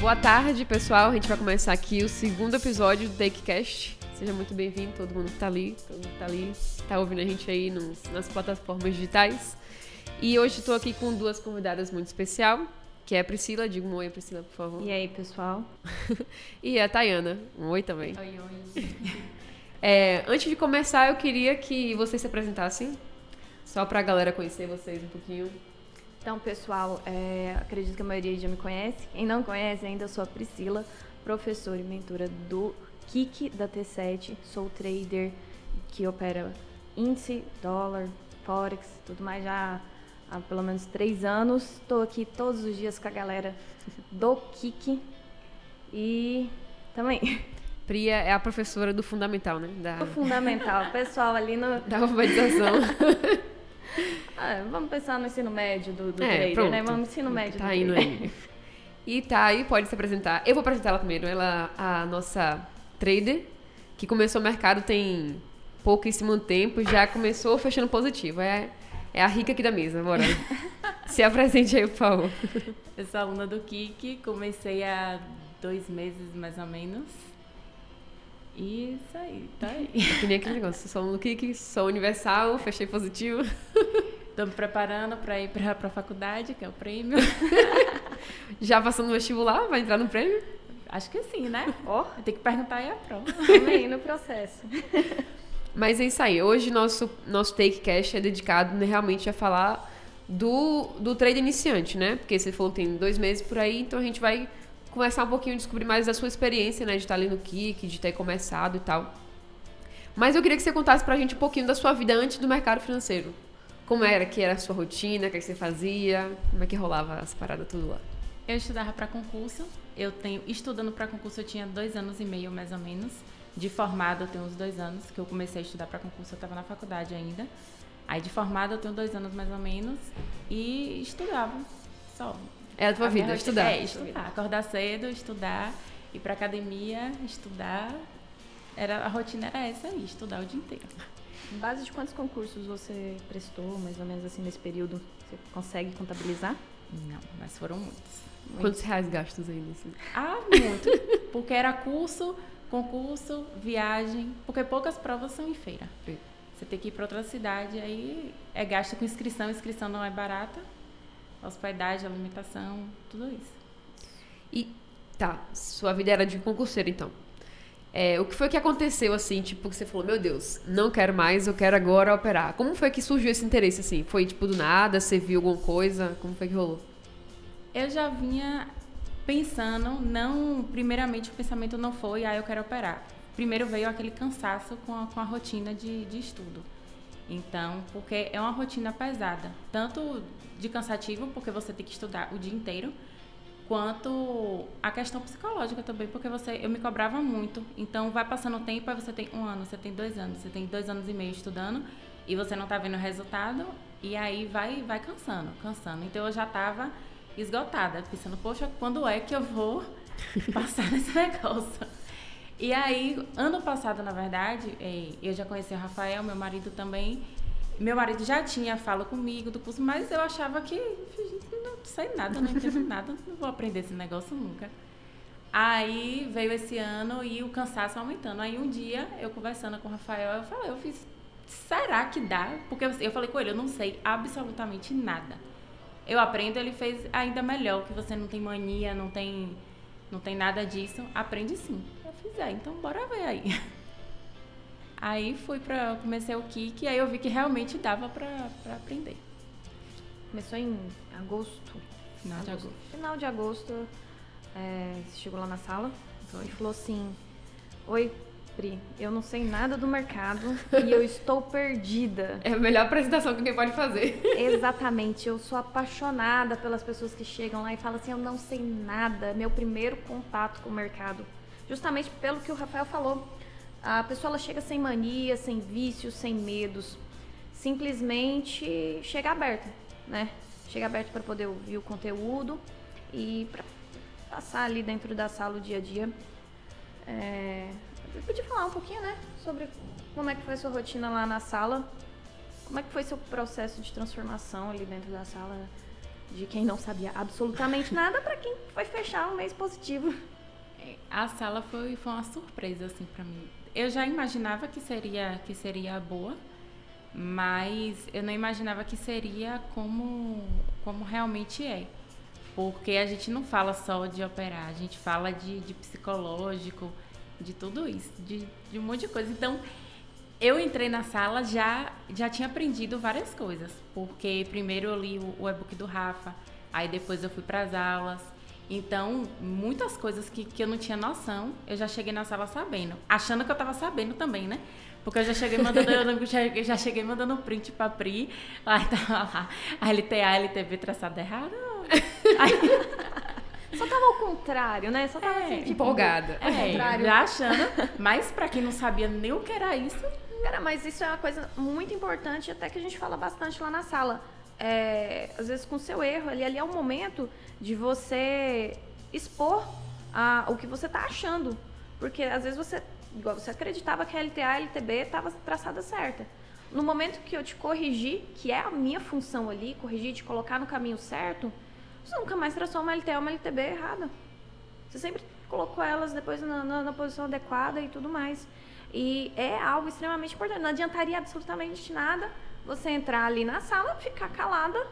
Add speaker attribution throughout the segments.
Speaker 1: Boa tarde, pessoal. A gente vai começar aqui o segundo episódio do TakeCast. Seja muito bem-vindo, todo mundo que tá ali, todo mundo que tá ali, tá ouvindo a gente aí nos, nas plataformas digitais. E hoje estou aqui com duas convidadas muito especial, que é a Priscila. Diga um oi, Priscila, por favor.
Speaker 2: E aí, pessoal?
Speaker 1: e a Tayana. Um oi também.
Speaker 2: Oi, oi.
Speaker 1: É, antes de começar, eu queria que vocês se apresentassem, só pra galera conhecer vocês um pouquinho.
Speaker 2: Então, pessoal, é, acredito que a maioria já me conhece. Quem não conhece ainda, eu sou a Priscila, professora e mentora do Kik da T7. Sou trader que opera índice, dólar, forex, tudo mais já há pelo menos três anos. Estou aqui todos os dias com a galera do Kik e também
Speaker 1: Priya é a professora do fundamental, né?
Speaker 2: Da... O fundamental, pessoal ali no...
Speaker 1: Da alfabetização.
Speaker 2: ah, vamos pensar no ensino médio do, do é, trader, pronto. né? Vamos no ensino médio
Speaker 1: tá indo aí. E tá aí, pode se apresentar. Eu vou apresentar ela primeiro. Ela a nossa trader, que começou o mercado tem pouquíssimo tempo, já começou fechando positivo. É, é a rica aqui da mesa, bora. se apresente aí, por favor.
Speaker 3: Eu sou aluna do Kik, comecei há dois meses mais ou menos. Isso aí, tá aí.
Speaker 1: É que nem aquele negócio, sou um Kik, sou universal, fechei positivo.
Speaker 3: Tô me preparando para ir para a faculdade, que é o prêmio.
Speaker 1: Já passando no vestibular, vai entrar no prêmio?
Speaker 3: Acho que sim, né? Ó, oh. tem que perguntar aí a prova.
Speaker 2: Também no processo.
Speaker 1: Mas é isso aí. Hoje nosso nosso take cash é dedicado né, realmente a falar do, do trade iniciante, né? Porque você falou que tem dois meses por aí, então a gente vai conversar um pouquinho, descobrir mais da sua experiência, né? De estar ali no Kik, de ter começado e tal. Mas eu queria que você contasse pra gente um pouquinho da sua vida antes do mercado financeiro. Como era que era a sua rotina, o que, é que você fazia, como é que rolava as paradas tudo lá?
Speaker 3: Eu estudava para concurso. Eu tenho estudando para concurso eu tinha dois anos e meio mais ou menos. De formada eu tenho uns dois anos que eu comecei a estudar para concurso. Eu estava na faculdade ainda. Aí de formada eu tenho dois anos mais ou menos e estudava só.
Speaker 1: É a tua a vida, estudar.
Speaker 3: É, estudar. Acordar cedo, estudar, ir pra academia, estudar. Era, a rotina era essa aí, estudar o dia inteiro.
Speaker 2: Em base de quantos concursos você prestou, mais ou menos assim, nesse período? Você consegue contabilizar?
Speaker 3: Não, mas foram muitos. muitos.
Speaker 1: Quantos reais gastos aí nesse?
Speaker 3: Ah, muito. porque era curso, concurso, viagem. Porque poucas provas são em feira. Você tem que ir para outra cidade, aí é gasto com inscrição, inscrição não é barata hospedagem, alimentação, tudo isso.
Speaker 1: E tá, sua vida era de concurseiro então. É, o que foi que aconteceu assim, tipo, que você falou, meu Deus, não quero mais, eu quero agora operar. Como foi que surgiu esse interesse assim? Foi tipo do nada, você viu alguma coisa? Como foi que rolou?
Speaker 3: Eu já vinha pensando, não, primeiramente o pensamento não foi, ah, eu quero operar. Primeiro veio aquele cansaço com a, com a rotina de, de estudo. Então, porque é uma rotina pesada, tanto de cansativo, porque você tem que estudar o dia inteiro, quanto a questão psicológica também, porque você eu me cobrava muito. Então, vai passando o tempo, aí você tem um ano, você tem dois anos, você tem dois anos e meio estudando e você não está vendo o resultado, e aí vai, vai cansando, cansando. Então, eu já estava esgotada, pensando, poxa, quando é que eu vou passar nesse negócio? E aí, ano passado, na verdade, é, eu já conheci o Rafael, meu marido também. Meu marido já tinha fala comigo do curso, mas eu achava que não sei nada, não entendo nada, não vou aprender esse negócio nunca. Aí veio esse ano e o cansaço aumentando. Aí um dia, eu conversando com o Rafael, eu falei, eu fiz, será que dá? Porque eu falei com ele, eu não sei absolutamente nada. Eu aprendo, ele fez ainda melhor, que você não tem mania, não tem, não tem nada disso. Aprende sim fizer, então bora ver aí. Aí fui pra. Comecei o Kik e aí eu vi que realmente dava pra aprender.
Speaker 2: Começou em agosto.
Speaker 3: Final de agosto.
Speaker 2: Final de agosto. É, chegou lá na sala e falou assim: Oi, Pri, eu não sei nada do mercado e eu estou perdida.
Speaker 1: É a melhor apresentação que alguém pode fazer.
Speaker 2: Exatamente. Eu sou apaixonada pelas pessoas que chegam lá e falam assim: Eu não sei nada. Meu primeiro contato com o mercado justamente pelo que o Rafael falou. A pessoa ela chega sem mania, sem vícios, sem medos, simplesmente chega aberta, né? Chega aberta para poder ouvir o conteúdo e para passar ali dentro da sala o dia a dia. É... Eu podia falar um pouquinho, né, sobre como é que foi a sua rotina lá na sala, como é que foi seu processo de transformação ali dentro da sala. de quem não sabia absolutamente nada para quem foi fechar um mês positivo.
Speaker 3: É, a sala foi, foi uma surpresa assim para mim. Eu já imaginava que seria que seria boa, mas eu não imaginava que seria como como realmente é. Porque a gente não fala só de operar, a gente fala de, de psicológico, de tudo isso, de, de um monte de coisa. Então, eu entrei na sala já já tinha aprendido várias coisas, porque primeiro eu li o, o e-book do Rafa, aí depois eu fui para as aulas. Então, muitas coisas que, que eu não tinha noção, eu já cheguei na sala sabendo, achando que eu estava sabendo também, né? Porque eu já cheguei mandando, eu já, já cheguei mandando print pra Pri, aí tava lá, a LTA, LTV traçada errado.
Speaker 2: Aí, só tava ao contrário, né? Só tava
Speaker 1: é,
Speaker 2: assim, tipo,
Speaker 1: empolgada.
Speaker 3: É, já achando. Mas pra quem não sabia nem o que era isso,
Speaker 2: Cara, mas isso é uma coisa muito importante, até que a gente fala bastante lá na sala. É, às vezes com seu erro, ali, ali é o momento de você expor a, o que você está achando. Porque às vezes você, igual você acreditava que a LTA a LTB estava traçada certa. No momento que eu te corrigi, que é a minha função ali, corrigir, te colocar no caminho certo, você nunca mais traçou uma LTA ou uma LTB errada. Você sempre colocou elas depois na, na, na posição adequada e tudo mais. E é algo extremamente importante. Não adiantaria absolutamente nada você entrar ali na sala, ficar calada,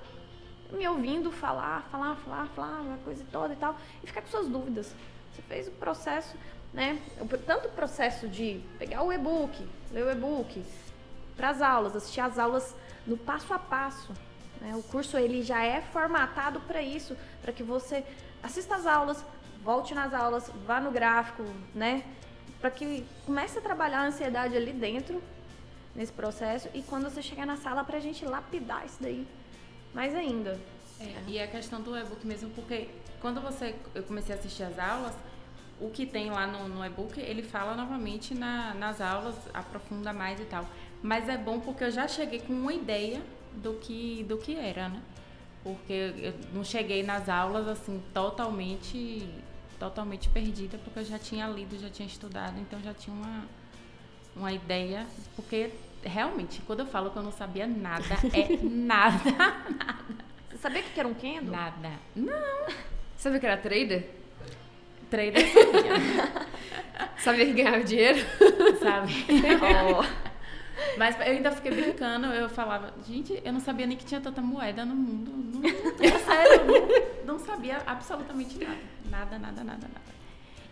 Speaker 2: me ouvindo falar, falar, falar, falar, uma coisa toda e tal, e ficar com suas dúvidas. Você fez o processo, né? Tanto o processo de pegar o e-book, ler o e-book, para as aulas, assistir as aulas no passo a passo. Né? O curso ele já é formatado para isso, para que você assista as aulas, volte nas aulas, vá no gráfico, né? para que comece a trabalhar a ansiedade ali dentro, nesse processo, e quando você chegar na sala, para a gente lapidar isso daí mais ainda.
Speaker 3: É, e a questão do e-book mesmo, porque quando você eu comecei a assistir as aulas, o que tem lá no, no e-book, ele fala novamente na, nas aulas, aprofunda mais e tal. Mas é bom porque eu já cheguei com uma ideia do que, do que era, né? Porque eu não cheguei nas aulas assim totalmente totalmente perdida, porque eu já tinha lido, já tinha estudado, então já tinha uma, uma ideia. Porque realmente, quando eu falo que eu não sabia nada, é nada, nada.
Speaker 2: Você sabia que era um candle?
Speaker 3: Nada. Não.
Speaker 1: Sabia que era trader?
Speaker 3: Trader sabia.
Speaker 1: sabia que ganhava dinheiro?
Speaker 3: Sabe. Oh. Mas eu ainda fiquei brincando, eu falava, gente, eu não sabia nem que tinha tanta moeda no mundo. Não, é sério, não, não sabia absolutamente nada. Nada, nada, nada, nada.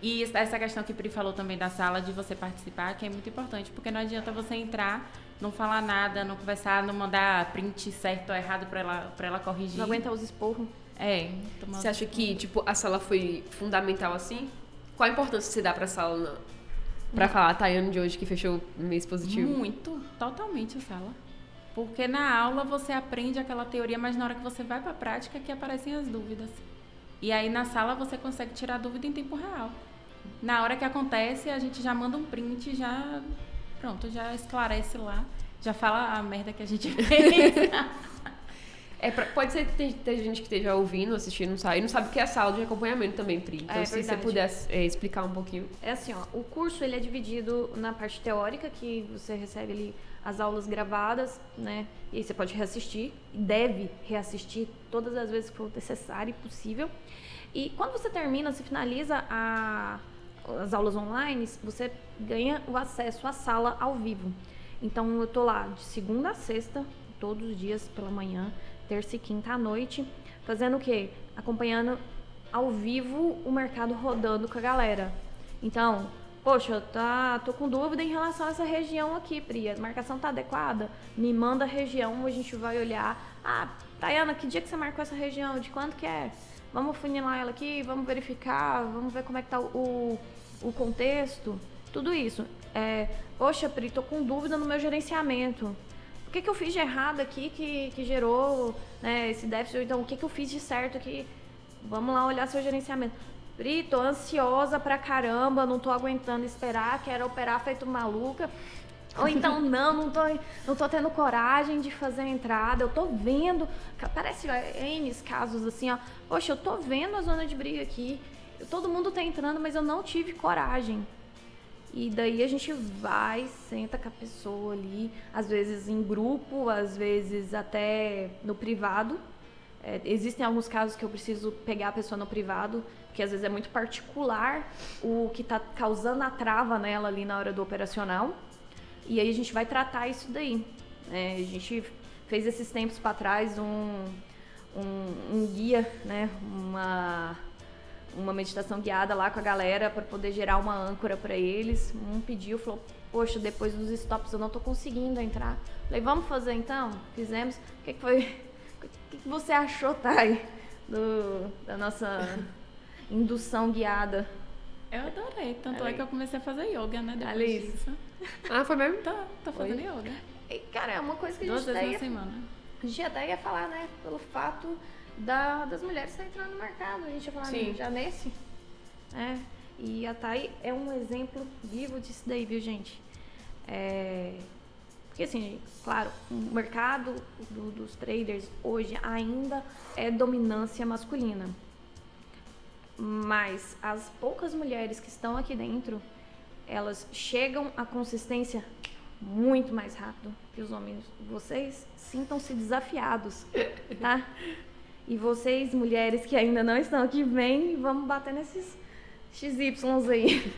Speaker 3: E essa questão que Pri falou também da sala de você participar, que é muito importante, porque não adianta você entrar, não falar nada, não conversar, não mandar print certo ou errado para ela, pra ela corrigir.
Speaker 2: Não aguentar os esporros.
Speaker 3: É.
Speaker 1: Você acha que, tipo, a sala foi fundamental assim? Qual a importância que você dá pra sala Pra falar a Tayane de hoje que fechou o mês positivo.
Speaker 3: Muito, totalmente a sala. Porque na aula você aprende aquela teoria, mas na hora que você vai pra prática que aparecem as dúvidas. E aí na sala você consegue tirar a dúvida em tempo real. Na hora que acontece, a gente já manda um print, já pronto, já esclarece lá, já fala a merda que a gente fez.
Speaker 1: É pra, pode ser que tem, gente que esteja ouvindo, assistindo, não sabe, e não sabe o que é a sala de acompanhamento também, Pri. Então, é, se verdade. você puder é, explicar um pouquinho.
Speaker 2: É assim, ó, o curso ele é dividido na parte teórica, que você recebe ali as aulas gravadas, né? E aí você pode reassistir, deve reassistir todas as vezes que for necessário e possível. E quando você termina, você finaliza a, as aulas online, você ganha o acesso à sala ao vivo. Então eu tô lá de segunda a sexta, todos os dias pela manhã, terça e quinta à noite, fazendo o quê? Acompanhando ao vivo o mercado rodando com a galera. Então, poxa, tá, tô com dúvida em relação a essa região aqui, Pri. A marcação tá adequada? Me manda a região, a gente vai olhar. Ah, Tayana, que dia que você marcou essa região? De quanto que é? Vamos funilar ela aqui, vamos verificar, vamos ver como é que tá o, o contexto. Tudo isso. É, poxa, Pri, tô com dúvida no meu gerenciamento que, que eu fiz de errado aqui que, que gerou né, esse déficit? Então, o que, que eu fiz de certo aqui? Vamos lá olhar seu gerenciamento. Pri, tô ansiosa pra caramba, não tô aguentando esperar, quero operar feito maluca. Ou então, não, não tô, não tô tendo coragem de fazer a entrada. Eu tô vendo, parece N casos assim, ó. Poxa, eu tô vendo a zona de briga aqui. Todo mundo tá entrando, mas eu não tive coragem. E daí a gente vai, senta com a pessoa ali, às vezes em grupo, às vezes até no privado. É, existem alguns casos que eu preciso pegar a pessoa no privado, que às vezes é muito particular o que está causando a trava nela ali na hora do operacional. E aí a gente vai tratar isso daí. É, a gente fez esses tempos para trás um, um, um, guia, né? Uma, uma meditação guiada lá com a galera para poder gerar uma âncora para eles. Um pediu, falou: Poxa, depois dos stops eu não estou conseguindo entrar. Falei: Vamos fazer então? Fizemos. O que, que foi? O que, que você achou, Thay, do, da nossa indução guiada?
Speaker 3: Eu adorei. Tanto é que eu comecei a fazer yoga, né? Depois
Speaker 2: Alice.
Speaker 3: disso.
Speaker 1: Ah, foi mesmo?
Speaker 3: Tô, tô fazendo yoga.
Speaker 2: E, cara, é uma coisa que a
Speaker 3: Duas
Speaker 2: gente
Speaker 3: vezes
Speaker 2: até
Speaker 3: na
Speaker 2: ia,
Speaker 3: semana.
Speaker 2: a gente até ia falar, né? Pelo fato da, das mulheres estarem entrando no mercado. A gente ia falar
Speaker 1: Sim.
Speaker 2: já nesse. né? E a Thay é um exemplo vivo disso daí, viu, gente? É, Porque assim, claro, o mercado do- dos traders hoje ainda é dominância masculina. Mas as poucas mulheres que estão aqui dentro, elas chegam à consistência muito mais rápido que os homens. Vocês sintam-se desafiados, tá? E vocês, mulheres que ainda não estão aqui, vem e vamos bater nesses XYs aí.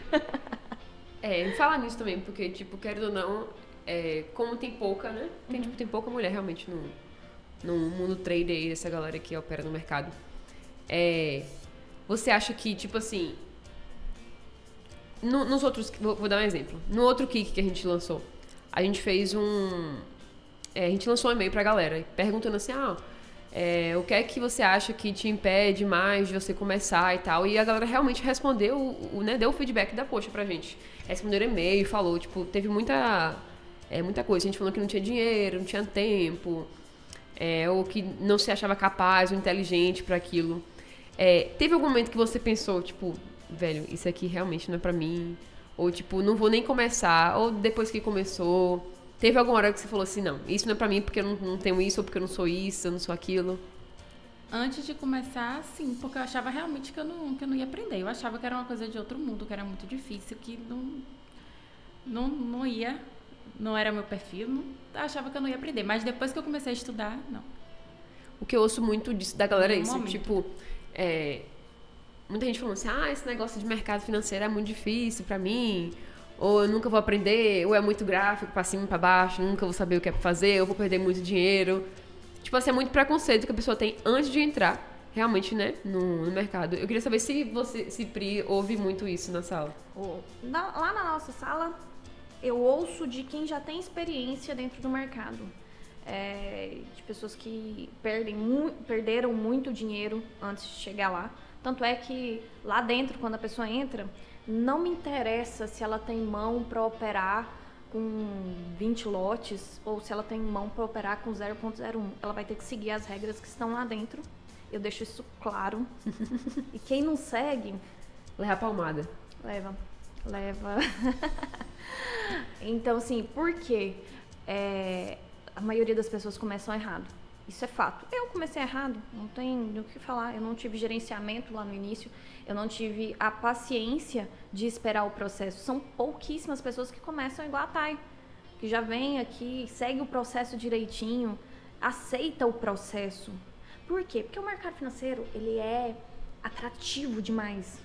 Speaker 1: É, falar nisso também, porque, tipo, querendo ou não, é, como tem pouca, né? Tem, tipo, tem pouca mulher realmente no, no mundo trader aí, dessa galera que opera no mercado. É, você acha que, tipo assim. no- nos outros. Vou, vou dar um exemplo. No outro kick que a gente lançou, a gente fez um. é, a gente lançou um e-mail pra galera perguntando assim: ah, é, o que é que você acha que te impede mais de você começar e tal? E a galera realmente respondeu, o, né, deu o feedback da poxa pra gente. Responderam e-mail, falou, tipo, teve muita, é, muita coisa. A gente falou que não tinha dinheiro, não tinha tempo, é, ou que não se achava capaz ou inteligente para aquilo. É, teve algum momento que você pensou, tipo, velho, isso aqui realmente não é pra mim? Ou, tipo, não vou nem começar, ou depois que começou. Teve alguma hora que você falou assim, não, isso não é pra mim porque eu não, não tenho isso, ou porque eu não sou isso, eu não sou aquilo.
Speaker 3: Antes de começar, sim, porque eu achava realmente que eu, não, que eu não ia aprender. Eu achava que era uma coisa de outro mundo, que era muito difícil, que não, não, não ia, não era meu perfil, não, achava que eu não ia aprender. Mas depois que eu comecei a estudar, não.
Speaker 1: O que eu ouço muito disso da galera é isso,
Speaker 3: momento.
Speaker 1: tipo, é, muita gente falando assim, ah, esse negócio de mercado financeiro é muito difícil pra mim, ou eu nunca vou aprender, ou é muito gráfico pra cima e pra baixo, nunca vou saber o que é pra fazer, eu vou perder muito dinheiro. Tipo assim, é muito preconceito que a pessoa tem antes de entrar, realmente, né, no, no mercado. Eu queria saber se você, se Pri, ouve muito isso na sala.
Speaker 2: Na- lá na nossa sala, eu ouço de quem já tem experiência dentro do mercado. É, de pessoas que perdem mu- perderam muito dinheiro antes de chegar lá. Tanto é que lá dentro, quando a pessoa entra, não me interessa se ela tem mão para operar com 20 lotes ou se ela tem mão para operar com 0.01. Ela vai ter que seguir as regras que estão lá dentro. Eu deixo isso claro. e quem não segue,
Speaker 1: Leva a palmada.
Speaker 2: Leva, leva. então, assim, por quê? É, a maioria das pessoas começam errado. Isso é fato. Eu comecei errado, não tem o que falar. Eu não tive gerenciamento lá no início, eu não tive a paciência de esperar o processo. São pouquíssimas pessoas que começam igual a Thay, que já vem aqui, segue o processo direitinho, aceita o processo. Por quê? Porque o mercado financeiro, ele é atrativo demais.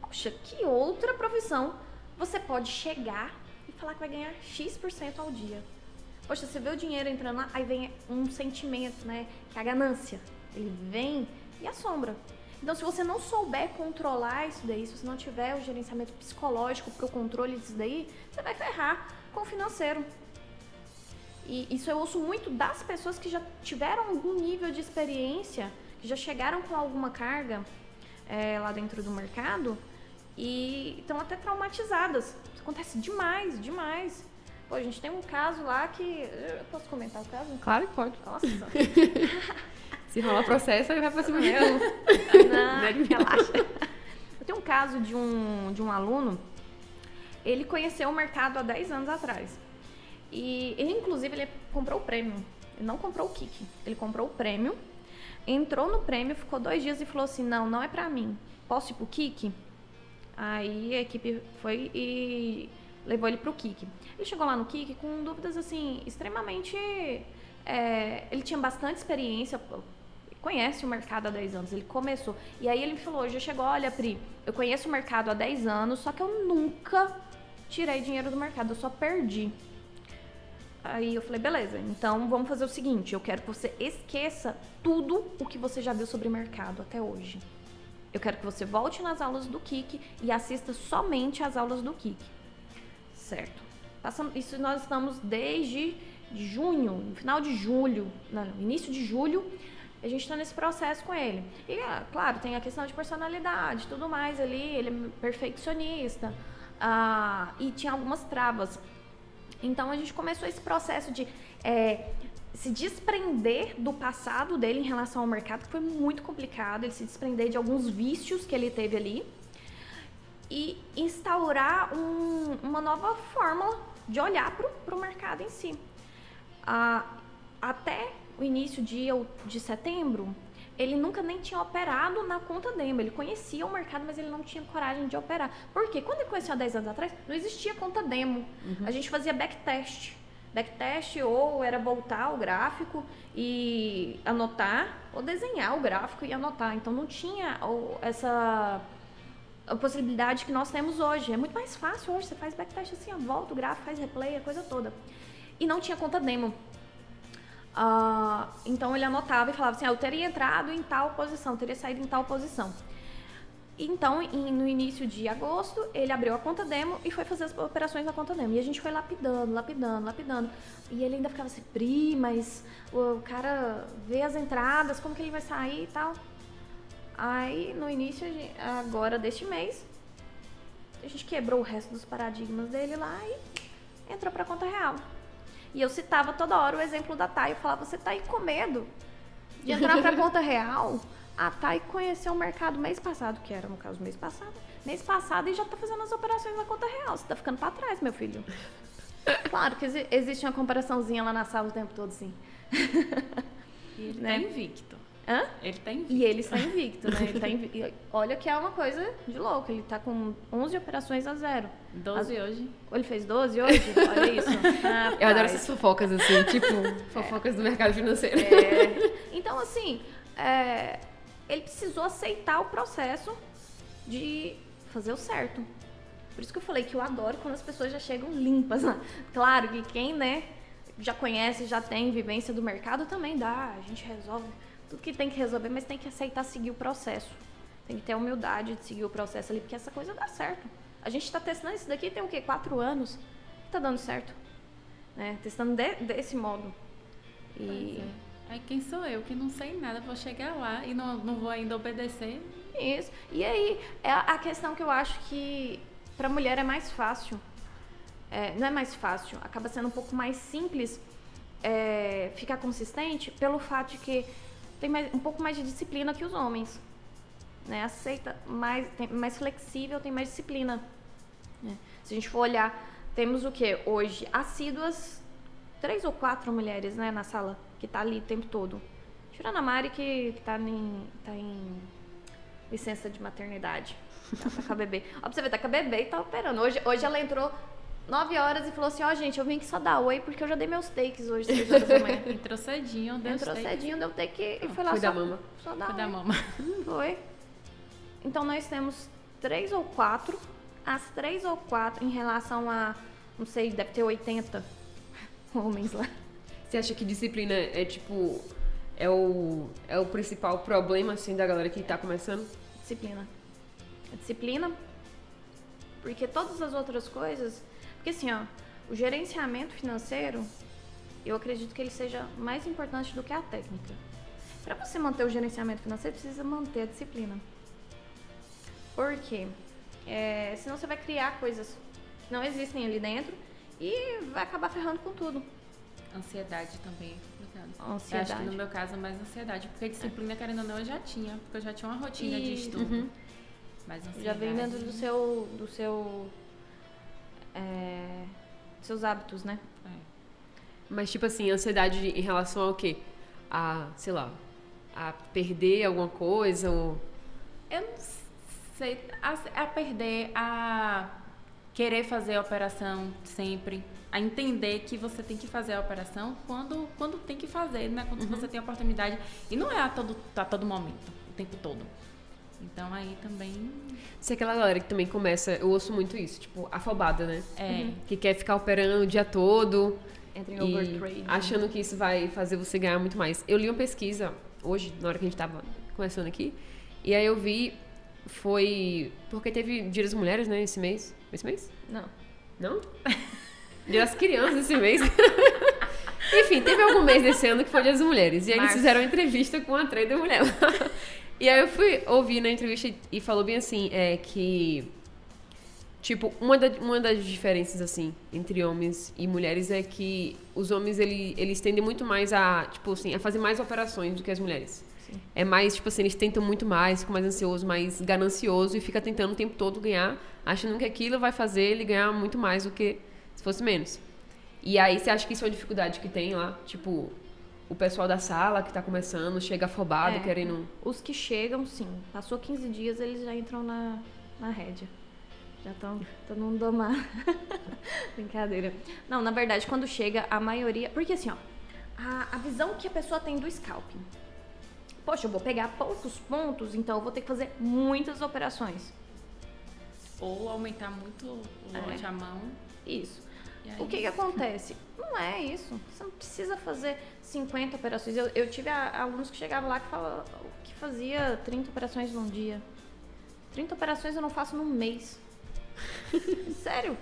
Speaker 2: Poxa, que outra profissão você pode chegar e falar que vai ganhar X% ao dia? Poxa, você vê o dinheiro entrando lá, aí vem um sentimento, né? Que é a ganância. Ele vem e assombra. Então, se você não souber controlar isso daí, se você não tiver o gerenciamento psicológico para o controle disso daí, você vai ferrar com o financeiro. E isso eu ouço muito das pessoas que já tiveram algum nível de experiência, que já chegaram com alguma carga é, lá dentro do mercado e estão até traumatizadas. Isso acontece demais, demais. Pô, a gente tem um caso lá que. Eu posso comentar o caso?
Speaker 1: Claro que pode.
Speaker 2: Nossa.
Speaker 1: Se rolar processo, aí vai pra cima de tu.
Speaker 2: Não, relaxa. Eu tenho um caso de um, de um aluno, ele conheceu o mercado há 10 anos atrás. E ele, inclusive, ele comprou o prêmio. Ele não comprou o kick. Ele comprou o prêmio, entrou no prêmio, ficou dois dias e falou assim: Não, não é pra mim. Posso ir pro kick? Aí a equipe foi e levou ele pro kick. Ele chegou lá no kick com dúvidas assim, extremamente. é, ele tinha bastante experiência, conhece o mercado há 10 anos, ele começou. E aí ele me falou, já chegou, olha, Pri, eu conheço o mercado há 10 anos, só que eu nunca tirei dinheiro do mercado, eu só perdi. Aí eu falei, beleza, então vamos fazer o seguinte, eu quero que você esqueça tudo o que você já viu sobre mercado até hoje. Eu quero que você volte nas aulas do Kik e assista somente às aulas do Kik. Certo. Passando, isso nós estamos desde junho, no final de julho, não, início de julho, a gente está nesse processo com ele. E, ah, claro, tem a questão de personalidade, tudo mais ali, ele é perfeccionista, ah, e tinha algumas travas. Então, a gente começou esse processo de é, se desprender do passado dele em relação ao mercado, que foi muito complicado, ele se desprender de alguns vícios que ele teve ali, e instaurar um, uma nova fórmula de olhar para o mercado em si. Ah, até o início de, de setembro, ele nunca nem tinha operado na conta demo. Ele conhecia o mercado, mas ele não tinha coragem de operar. Por quê? Quando ele conheceu há 10 anos atrás, não existia conta demo. Uhum. A gente fazia backtest. Backtest ou era voltar o gráfico e anotar, ou desenhar o gráfico e anotar. Então não tinha essa a possibilidade que nós temos hoje. É muito mais fácil hoje. Você faz backtest assim, ó, volta o gráfico, faz replay, a coisa toda. E não tinha conta demo. Uh, então ele anotava e falava assim: ah, eu teria entrado em tal posição, teria saído em tal posição. Então, em, no início de agosto, ele abriu a conta demo e foi fazer as operações na conta demo. E a gente foi lapidando, lapidando, lapidando. E ele ainda ficava assim: Pri, mas o cara vê as entradas, como que ele vai sair e tal. Aí, no início, agora deste mês, a gente quebrou o resto dos paradigmas dele lá e entrou para conta real. E eu citava toda hora o exemplo da Thay. Eu falava, você tá aí com medo de entrar para conta real? A Thay conheceu o mercado mês passado, que era no caso mês passado. Mês passado e já tá fazendo as operações na conta real. Você tá ficando para trás, meu filho. Claro que existe uma comparaçãozinha lá na sala o tempo todo, sim.
Speaker 3: E ele né? tá invicto.
Speaker 2: Hã?
Speaker 3: Ele tá invicto.
Speaker 2: E ele está invicto, né? Ele tá invicto. Olha que é uma coisa de louco. Ele tá com 11 operações a zero.
Speaker 3: 12 As... hoje.
Speaker 2: Ele fez 12 hoje? Olha isso.
Speaker 1: Ah, Eu adoro essas fofocas, assim, tipo, fofocas é. do mercado financeiro.
Speaker 2: É. Então, assim, é... ele precisou aceitar o processo de fazer o certo. Por isso que eu falei que eu adoro quando as pessoas já chegam limpas. Né? Claro que quem, né, já conhece, já tem vivência do mercado também dá. A gente resolve tudo que tem que resolver, mas tem que aceitar seguir o processo. Tem que ter humildade de seguir o processo ali, porque essa coisa dá certo. A gente está testando isso daqui tem o quê? Quatro anos. Está dando certo. Né? Testando de, desse modo.
Speaker 3: E... É. Aí quem sou eu que não sei nada, vou chegar lá e não, não vou ainda obedecer?
Speaker 2: Isso. E aí, é a questão que eu acho que para mulher é mais fácil. É, não é mais fácil, acaba sendo um pouco mais simples é, ficar consistente pelo fato de que tem mais, um pouco mais de disciplina que os homens. Né? Aceita mais, tem, mais flexível, tem mais disciplina. Né? Se a gente for olhar, temos o que hoje? Assíduas, três ou quatro mulheres né, na sala, que tá ali o tempo todo. Tirando a Mari, que tá em, tá em licença de maternidade. Tá, tá com a bebê. Ó, pra você ver, tá com a bebê e tá operando. Hoje, hoje ela entrou 9 horas e falou assim, ó, oh, gente, eu vim aqui só dar oi porque eu já dei meus takes hoje, 6 horas da manhã.
Speaker 3: Entrou cedinho, deu
Speaker 2: Entrou cedinho, deu take e foi lá
Speaker 1: foi
Speaker 2: só,
Speaker 1: da mama.
Speaker 2: só dar
Speaker 3: Foi
Speaker 2: oi.
Speaker 3: da mama.
Speaker 2: Foi. Então nós temos três ou quatro, as três ou quatro em relação a, não sei, deve ter 80 homens lá.
Speaker 1: Você acha que disciplina é tipo é o é o principal problema assim da galera que tá começando?
Speaker 2: Disciplina. A disciplina. Porque todas as outras coisas porque assim, ó, o gerenciamento financeiro, eu acredito que ele seja mais importante do que a técnica. Para você manter o gerenciamento financeiro, precisa manter a disciplina. Por quê? É, senão você vai criar coisas que não existem ali dentro e vai acabar ferrando com tudo.
Speaker 3: Ansiedade também.
Speaker 2: Ansiedade.
Speaker 3: Eu acho que no meu caso é mais ansiedade, porque disciplina, querendo ou não, eu já tinha, porque eu já tinha uma rotina e... de estudo. Uhum. Mas ansiedade...
Speaker 2: Já vem dentro do seu, do seu é, seus hábitos, né? É.
Speaker 1: Mas, tipo assim, ansiedade em relação ao quê? A, sei lá, a perder alguma coisa ou...
Speaker 3: Eu não sei. A, a perder, a querer fazer a operação sempre, a entender que você tem que fazer a operação quando, quando tem que fazer, né? Quando uhum. você tem a oportunidade. E não é a todo, a todo momento, o tempo todo. Então aí também.
Speaker 1: Se é aquela galera que também começa, eu ouço muito isso, tipo, afobada, né?
Speaker 3: É. Uhum.
Speaker 1: Que quer ficar operando o dia todo.
Speaker 2: Entra em overtrade.
Speaker 1: Achando que isso vai fazer você ganhar muito mais. Eu li uma pesquisa hoje, na hora que a gente tava conversando aqui, e aí eu vi, foi. Porque teve Dia das Mulheres, né, esse mês. Esse mês?
Speaker 2: Não.
Speaker 1: Não? Dia das Crianças esse mês. Enfim, teve algum mês desse ano que foi Dia das Mulheres. E aí Março. eles fizeram uma entrevista com a trader mulher. E aí eu fui ouvir na entrevista e falou bem assim, é que Tipo, uma, da, uma das diferenças, assim, entre homens e mulheres é que os homens, ele, eles tendem muito mais a, tipo assim, a fazer mais operações do que as mulheres. Sim. É mais, tipo assim, eles tentam muito mais, ficam mais ansioso, mais ganancioso e fica tentando o tempo todo ganhar, achando que aquilo vai fazer ele ganhar muito mais do que se fosse menos. E aí, você acha que isso é uma dificuldade que tem lá? Tipo, o pessoal da sala que tá começando, chega afobado, é, querendo...
Speaker 2: Os que chegam, sim. Passou 15 dias, eles já entram na, na rédea. Já estão todo mundo domar. Brincadeira. Não, na verdade, quando chega, a maioria. Porque assim, ó, a, a visão que a pessoa tem do scalping. Poxa, eu vou pegar poucos pontos, então eu vou ter que fazer muitas operações.
Speaker 3: Ou aumentar muito o lote é. à mão.
Speaker 2: Isso. O que, que acontece? Não é isso. Você não precisa fazer 50 operações. Eu, eu tive a, alunos que chegavam lá que, fala, que fazia 30 operações num dia. 30 operações eu não faço num mês. Sério.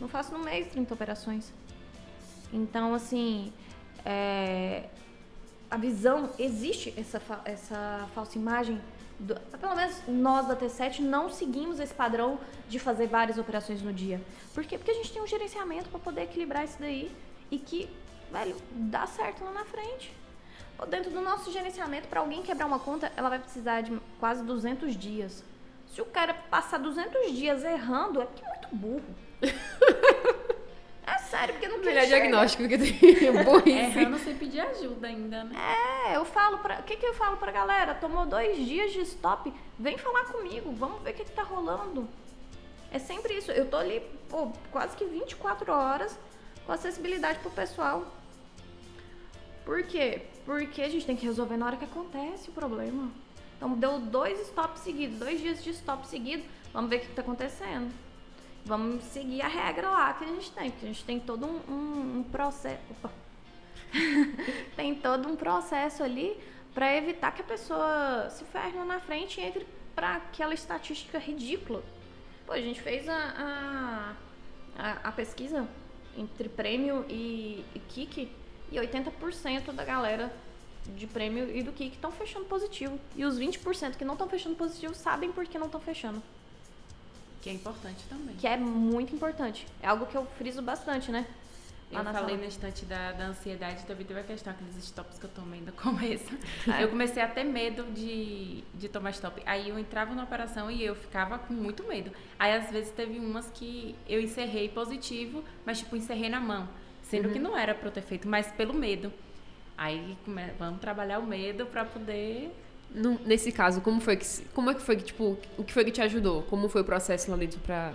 Speaker 2: Não faço no mês 30 operações. Então, assim, é, a visão, existe essa, essa falsa imagem. Do, pelo menos nós da T7 não seguimos esse padrão de fazer várias operações no dia. Por quê? Porque a gente tem um gerenciamento para poder equilibrar isso daí e que, velho, dá certo lá na frente. Dentro do nosso gerenciamento, para alguém quebrar uma conta, ela vai precisar de quase 200 dias. Se o cara passar 200 dias errando, é porque é muito burro. é sério, porque não quer
Speaker 1: Melhor diagnóstico que tem. Burrice.
Speaker 3: Errando sem pedir ajuda ainda, né?
Speaker 2: É, eu falo pra... O que que eu falo pra galera? Tomou dois dias de stop, vem falar comigo, vamos ver o que que tá rolando. É sempre isso. Eu tô ali, pô, quase que 24 horas com acessibilidade pro pessoal. Por quê? Porque a gente tem que resolver na hora que acontece o problema. Então deu dois stops seguidos, dois dias de stop seguido. Vamos ver o que está acontecendo. Vamos seguir a regra lá que a gente tem, porque a gente tem todo um, um, um processo. tem todo um processo ali para evitar que a pessoa se ferre lá na frente e entre para aquela estatística ridícula. Pô, a gente fez a, a, a pesquisa entre prêmio e, e kick e 80% da galera de prêmio e do que estão fechando positivo. E os 20% que não estão fechando positivo sabem por que não estão fechando.
Speaker 3: Que é importante também.
Speaker 2: Que é muito importante. É algo que eu friso bastante, né?
Speaker 3: eu falei sala. na estante da, da ansiedade, também teve a questão, aqueles stops que eu tomei no começo. É. Eu comecei a ter medo de, de tomar stop. Aí eu entrava na operação e eu ficava com muito medo. Aí às vezes teve umas que eu encerrei positivo, mas tipo, encerrei na mão. Sendo uhum. que não era pra eu ter feito, mas pelo medo. Aí vamos trabalhar o medo para poder.
Speaker 1: No, nesse caso, como foi que como é que foi que tipo o que foi que te ajudou? Como foi o processo lá dentro para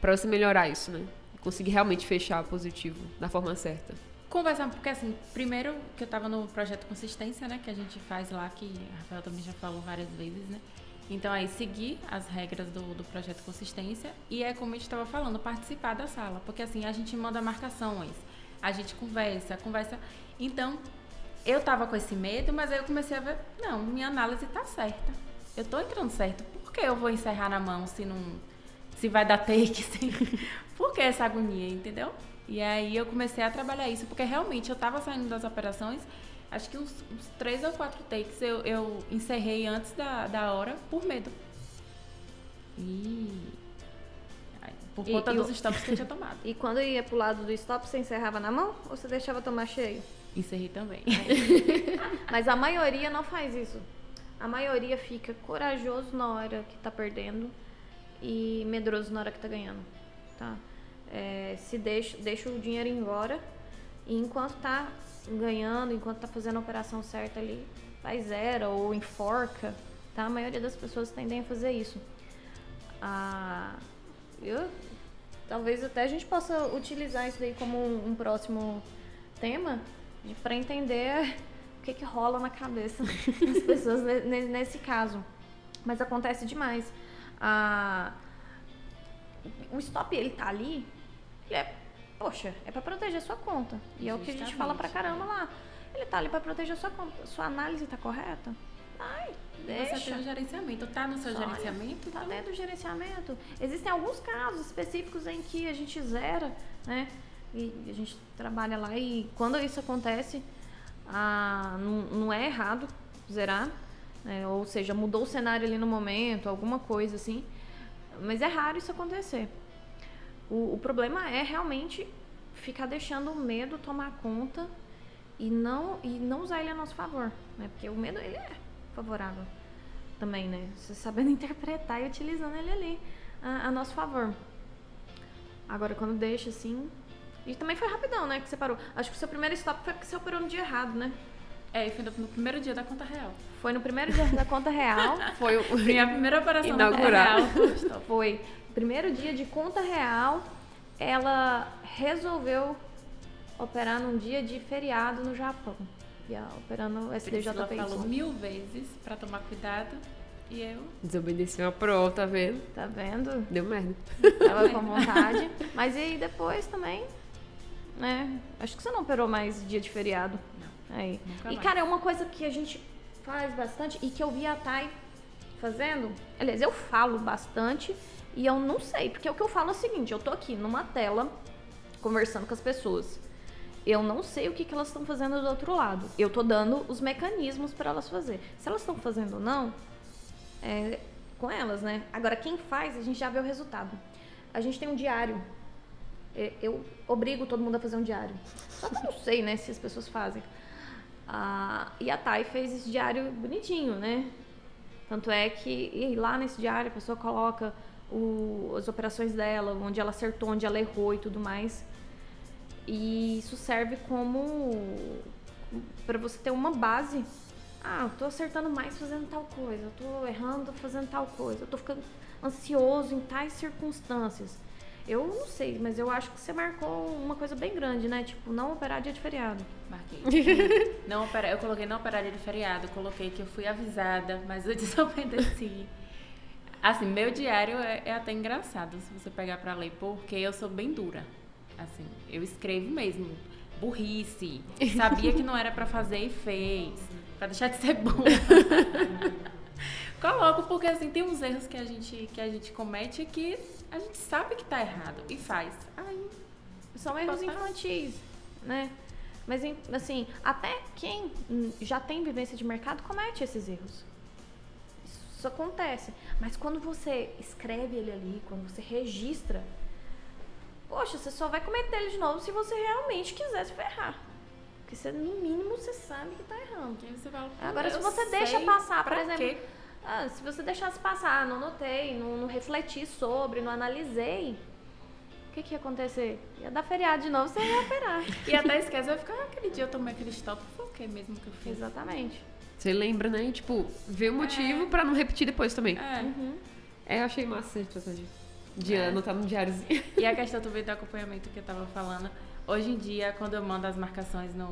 Speaker 1: para você melhorar isso, né? Conseguir realmente fechar positivo da forma certa.
Speaker 3: Conversar, porque assim, primeiro que eu estava no projeto Consistência, né, que a gente faz lá, que a Rafael também já falou várias vezes, né? Então aí seguir as regras do, do projeto Consistência e é como a gente estava falando, participar da sala, porque assim a gente manda marcações, a gente conversa, conversa. Então eu tava com esse medo, mas aí eu comecei a ver, não, minha análise tá certa. Eu tô entrando certo. Por que eu vou encerrar na mão se não. Se vai dar take? Se... Por que essa agonia, entendeu? E aí eu comecei a trabalhar isso, porque realmente eu tava saindo das operações, acho que uns, uns três ou quatro takes eu, eu encerrei antes da, da hora por medo. E. Por conta e, dos stops que eu tinha tomado.
Speaker 2: E quando ia pro lado do stop, você encerrava na mão ou você deixava tomar cheio?
Speaker 3: Encerrei também.
Speaker 2: Mas a maioria não faz isso. A maioria fica corajoso na hora que tá perdendo e medroso na hora que tá ganhando. Tá? É, se deixa, deixa o dinheiro embora e enquanto tá ganhando, enquanto tá fazendo a operação certa ali, faz zero ou enforca. Tá? A maioria das pessoas tendem a fazer isso. Ah, eu talvez até a gente possa utilizar isso daí como um, um próximo tema para entender o que, que rola na cabeça das pessoas ne- nesse caso. Mas acontece demais. Ah, o stop, ele tá ali, ele é, poxa, é para proteger sua conta. E é o que a gente fala pra caramba lá. Ele tá ali para proteger sua conta. Sua análise tá correta? Ai, deixa.
Speaker 3: Você tem o gerenciamento. Tá no seu
Speaker 2: Olha,
Speaker 3: gerenciamento?
Speaker 2: Tá
Speaker 3: então-
Speaker 2: dentro do gerenciamento. Existem alguns casos específicos em que a gente zera, né? E a gente trabalha lá e quando isso acontece, ah, não, não é errado zerar. né? Ou seja, mudou o cenário ali no momento, alguma coisa assim. Mas é raro isso acontecer. O, o problema é realmente ficar deixando o medo tomar conta e não, e não usar ele a nosso favor. Né? Porque o medo ele é favorável também, né? Você sabendo interpretar e utilizando ele ali a, a nosso favor. Agora, quando deixa assim. E também foi rapidão, né? Que você parou. Acho que o seu primeiro stop foi porque você operou no dia errado, né?
Speaker 3: É, e foi no, no primeiro dia da conta real.
Speaker 2: Foi no primeiro dia da conta real.
Speaker 1: Foi o.
Speaker 3: Minha primeira operação conta real foi
Speaker 2: primeiro dia de conta real. Ela resolveu operar num dia de feriado no Japão. E a, operando
Speaker 3: Priscila
Speaker 2: SDJPY.
Speaker 3: falou mil vezes pra tomar cuidado. E eu
Speaker 1: Desobedeceu a prova, tá vendo?
Speaker 2: Tá vendo?
Speaker 1: Deu merda.
Speaker 2: Tava com vontade. Mas e aí depois também, né? Acho que você não operou mais dia de feriado.
Speaker 3: Não.
Speaker 2: Aí.
Speaker 3: Nunca
Speaker 2: e
Speaker 3: mais.
Speaker 2: cara, é uma coisa que a gente faz bastante e que eu vi a Thay fazendo. Aliás, eu falo bastante e eu não sei, porque o que eu falo é o seguinte, eu tô aqui numa tela conversando com as pessoas. Eu não sei o que, que elas estão fazendo do outro lado. Eu tô dando os mecanismos para elas fazer. Se elas estão fazendo ou não, é com elas, né? Agora, quem faz, a gente já vê o resultado. A gente tem um diário. Eu obrigo todo mundo a fazer um diário. Só que eu não sei, né, se as pessoas fazem. Ah, e a Thay fez esse diário bonitinho, né? Tanto é que lá nesse diário a pessoa coloca o- as operações dela, onde ela acertou, onde ela errou e tudo mais. E isso serve como para você ter uma base. Ah, eu tô acertando mais fazendo tal coisa, eu tô errando fazendo tal coisa, eu tô ficando ansioso em tais circunstâncias. Eu não sei, mas eu acho que você marcou uma coisa bem grande, né? Tipo, não operar dia de feriado.
Speaker 3: Marquei. não opera... Eu coloquei não operar dia de feriado, coloquei que eu fui avisada, mas eu desobedeci. Assim, meu diário é, é até engraçado se você pegar pra ler, porque eu sou bem dura. Assim, eu escrevo mesmo. Burrice. Sabia que não era pra fazer e fez. Pra deixar de ser bom. Coloco, porque assim, tem uns erros que a gente, que a gente comete que a gente sabe que tá errado e faz. Aí,
Speaker 2: São erros
Speaker 3: Total.
Speaker 2: infantis, né? Mas, assim, até quem hum, já tem vivência de mercado comete esses erros. Isso acontece. Mas quando você escreve ele ali, quando você registra, poxa, você só vai cometer ele de novo se você realmente quiser se ferrar. Porque você, no mínimo, você sabe que tá errando.
Speaker 3: fala,
Speaker 2: Agora, se
Speaker 3: eu
Speaker 2: você deixa passar, por exemplo,
Speaker 3: quê?
Speaker 2: Ah, se você deixasse passar, não notei, não, não refleti sobre, não analisei, o que, que ia acontecer? Ia dar feriado de novo, você ia operar.
Speaker 3: E até esquece, vai ficar, ah, aquele dia eu tomei aquele stop, foi o que mesmo que eu fiz?
Speaker 2: Exatamente.
Speaker 1: Você lembra, né? E, tipo, vê o motivo pra não repetir depois também.
Speaker 3: É.
Speaker 2: Uhum.
Speaker 1: É, eu achei massa essa estratégia. De
Speaker 3: É.
Speaker 1: anotar no diáriozinho.
Speaker 3: E a questão também do acompanhamento que eu tava falando, hoje em dia, quando eu mando as marcações no,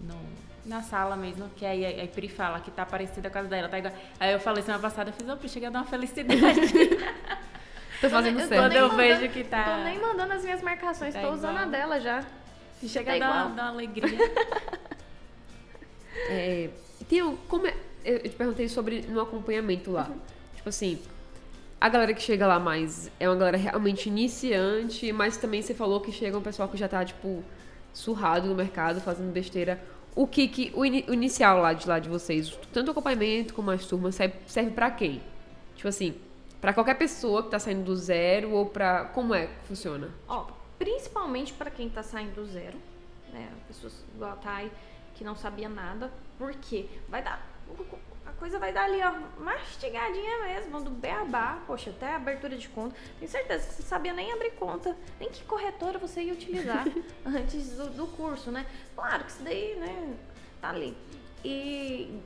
Speaker 3: no- na sala mesmo, que aí a, Pri fala que tá parecida com a dela, tá igual. Aí eu falei semana passada, eu fiz, opa, chega a dar uma felicidade.
Speaker 1: Tô fazendo certo.
Speaker 3: Quando eu
Speaker 2: mandando-
Speaker 3: vejo que tá-
Speaker 2: Tô nem mandando as minhas marcações,
Speaker 3: Tá
Speaker 2: tô usando
Speaker 3: igual.
Speaker 2: a dela já.
Speaker 3: chega
Speaker 2: Tá
Speaker 3: a dar, dar uma alegria.
Speaker 1: É, um- como é- eu te perguntei sobre no acompanhamento lá. Tipo assim, a galera que chega lá mais é uma galera realmente iniciante, mas também você falou que chega um pessoal que já tá, tipo, surrado no mercado, fazendo besteira. O que o, ini- o inicial lá de lá de vocês, tanto o acompanhamento como as turmas, serve, serve para quem? Tipo assim, pra qualquer pessoa que tá saindo do zero ou pra como é que funciona?
Speaker 2: Ó, principalmente para quem tá saindo do zero, né? Pessoas igual a Thay, que não sabia nada. Por quê? Vai dar. Coisa vai dar ali, ó, mastigadinha mesmo, do beabá. Poxa, até a abertura de conta. Tenho certeza que você sabia nem abrir conta, nem que corretora você ia utilizar antes do, do curso, né? Claro que isso daí, né, tá ali. E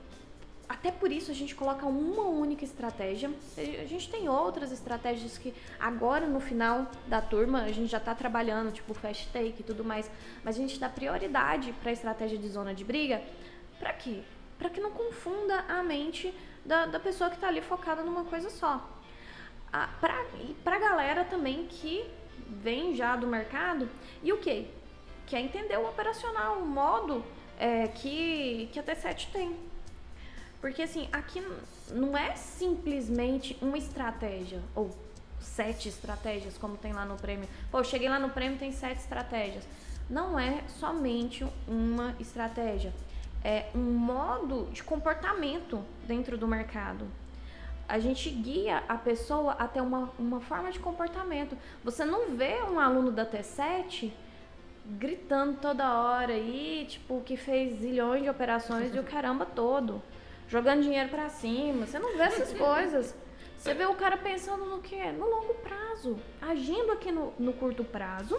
Speaker 2: até por isso a gente coloca uma única estratégia. A gente tem outras estratégias que agora no final da turma a gente já está trabalhando, tipo fast take e tudo mais, mas a gente dá prioridade para a estratégia de zona de briga. Para quê? Para que não confunda a mente da, da pessoa que está ali focada numa coisa só. Ah, pra, para a galera também que vem já do mercado e o que? Quer entender o operacional, o modo é, que, que a T7 tem. Porque assim, aqui não é simplesmente uma estratégia, ou sete estratégias, como tem lá no prêmio. Pô, eu cheguei lá no prêmio tem sete estratégias. Não é somente uma estratégia. É um modo de comportamento dentro do mercado. A gente guia a pessoa até uma, uma forma de comportamento. Você não vê um aluno da T7 gritando toda hora aí, tipo, que fez zilhões de operações e o caramba todo jogando dinheiro para cima. Você não vê essas coisas. Você vê o cara pensando no quê? No longo prazo. Agindo aqui no, no curto prazo,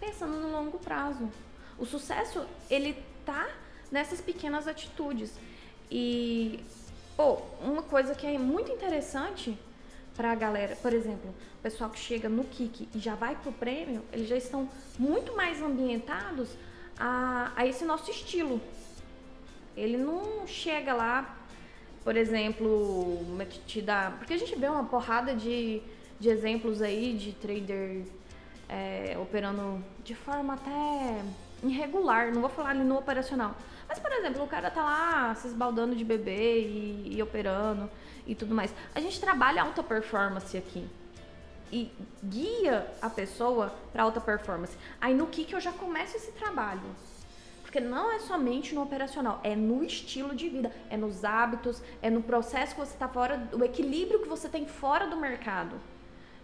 Speaker 2: pensando no longo prazo. O sucesso, ele tá nessas pequenas atitudes. E, pô, uma coisa que é muito interessante pra galera, por exemplo, o pessoal que chega no Kik e já vai pro prêmio, eles já estão muito mais ambientados a, a esse nosso estilo. Ele não chega lá, por exemplo, te dá. Porque a gente vê uma porrada de, de exemplos aí de trader é, operando de forma até irregular, não vou falar ali no operacional. Mas, por exemplo, o cara tá lá se esbaldando de bebê e, e operando e tudo mais. A gente trabalha alta performance aqui e guia a pessoa para alta performance. Aí no que que eu já começo esse trabalho? Porque não é somente no operacional, é no estilo de vida, é nos hábitos, é no processo que você está fora, o equilíbrio que você tem fora do mercado.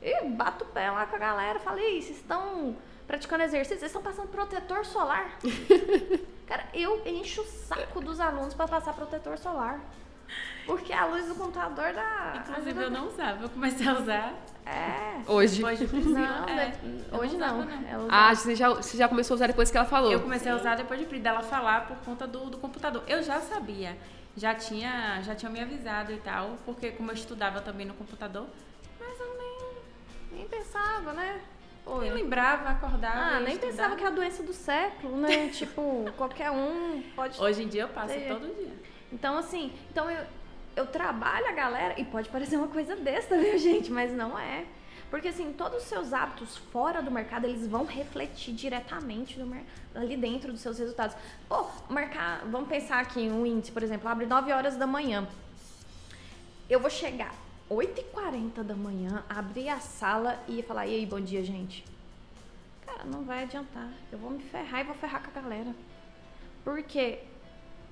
Speaker 2: E bato o pé lá com a galera, falei, vocês estão praticando exercício, vocês estão passando protetor solar. Cara, eu encho o saco dos alunos para passar protetor solar. Porque a luz do computador dá.
Speaker 3: Inclusive, eu não usava, eu comecei a usar.
Speaker 1: É. Hoje.
Speaker 2: Hoje não, é, hoje não. não.
Speaker 1: Ah, você já, você já começou a usar depois que ela falou?
Speaker 3: Eu comecei a usar depois de dela falar por conta do, do computador. Eu já sabia, já tinha, já tinha me avisado e tal, porque como eu estudava também no computador, mas eu nem, nem pensava, né? Oi. Nem lembrava, acordava.
Speaker 2: Ah, nem estudava. pensava que é a doença do século, né? tipo, qualquer um pode.
Speaker 3: Hoje em dia eu passo ter. todo dia.
Speaker 2: Então, assim, então eu, eu trabalho a galera, e pode parecer uma coisa besta, viu, gente? Mas não é. Porque, assim, todos os seus hábitos fora do mercado, eles vão refletir diretamente no, ali dentro dos seus resultados. Pô, marcar, vamos pensar aqui um índice, por exemplo, abre 9 horas da manhã. Eu vou chegar 8h40 da manhã, abrir a sala e falar, e aí, bom dia, gente. Cara, não vai adiantar. Eu vou me ferrar e vou ferrar com a galera. Porque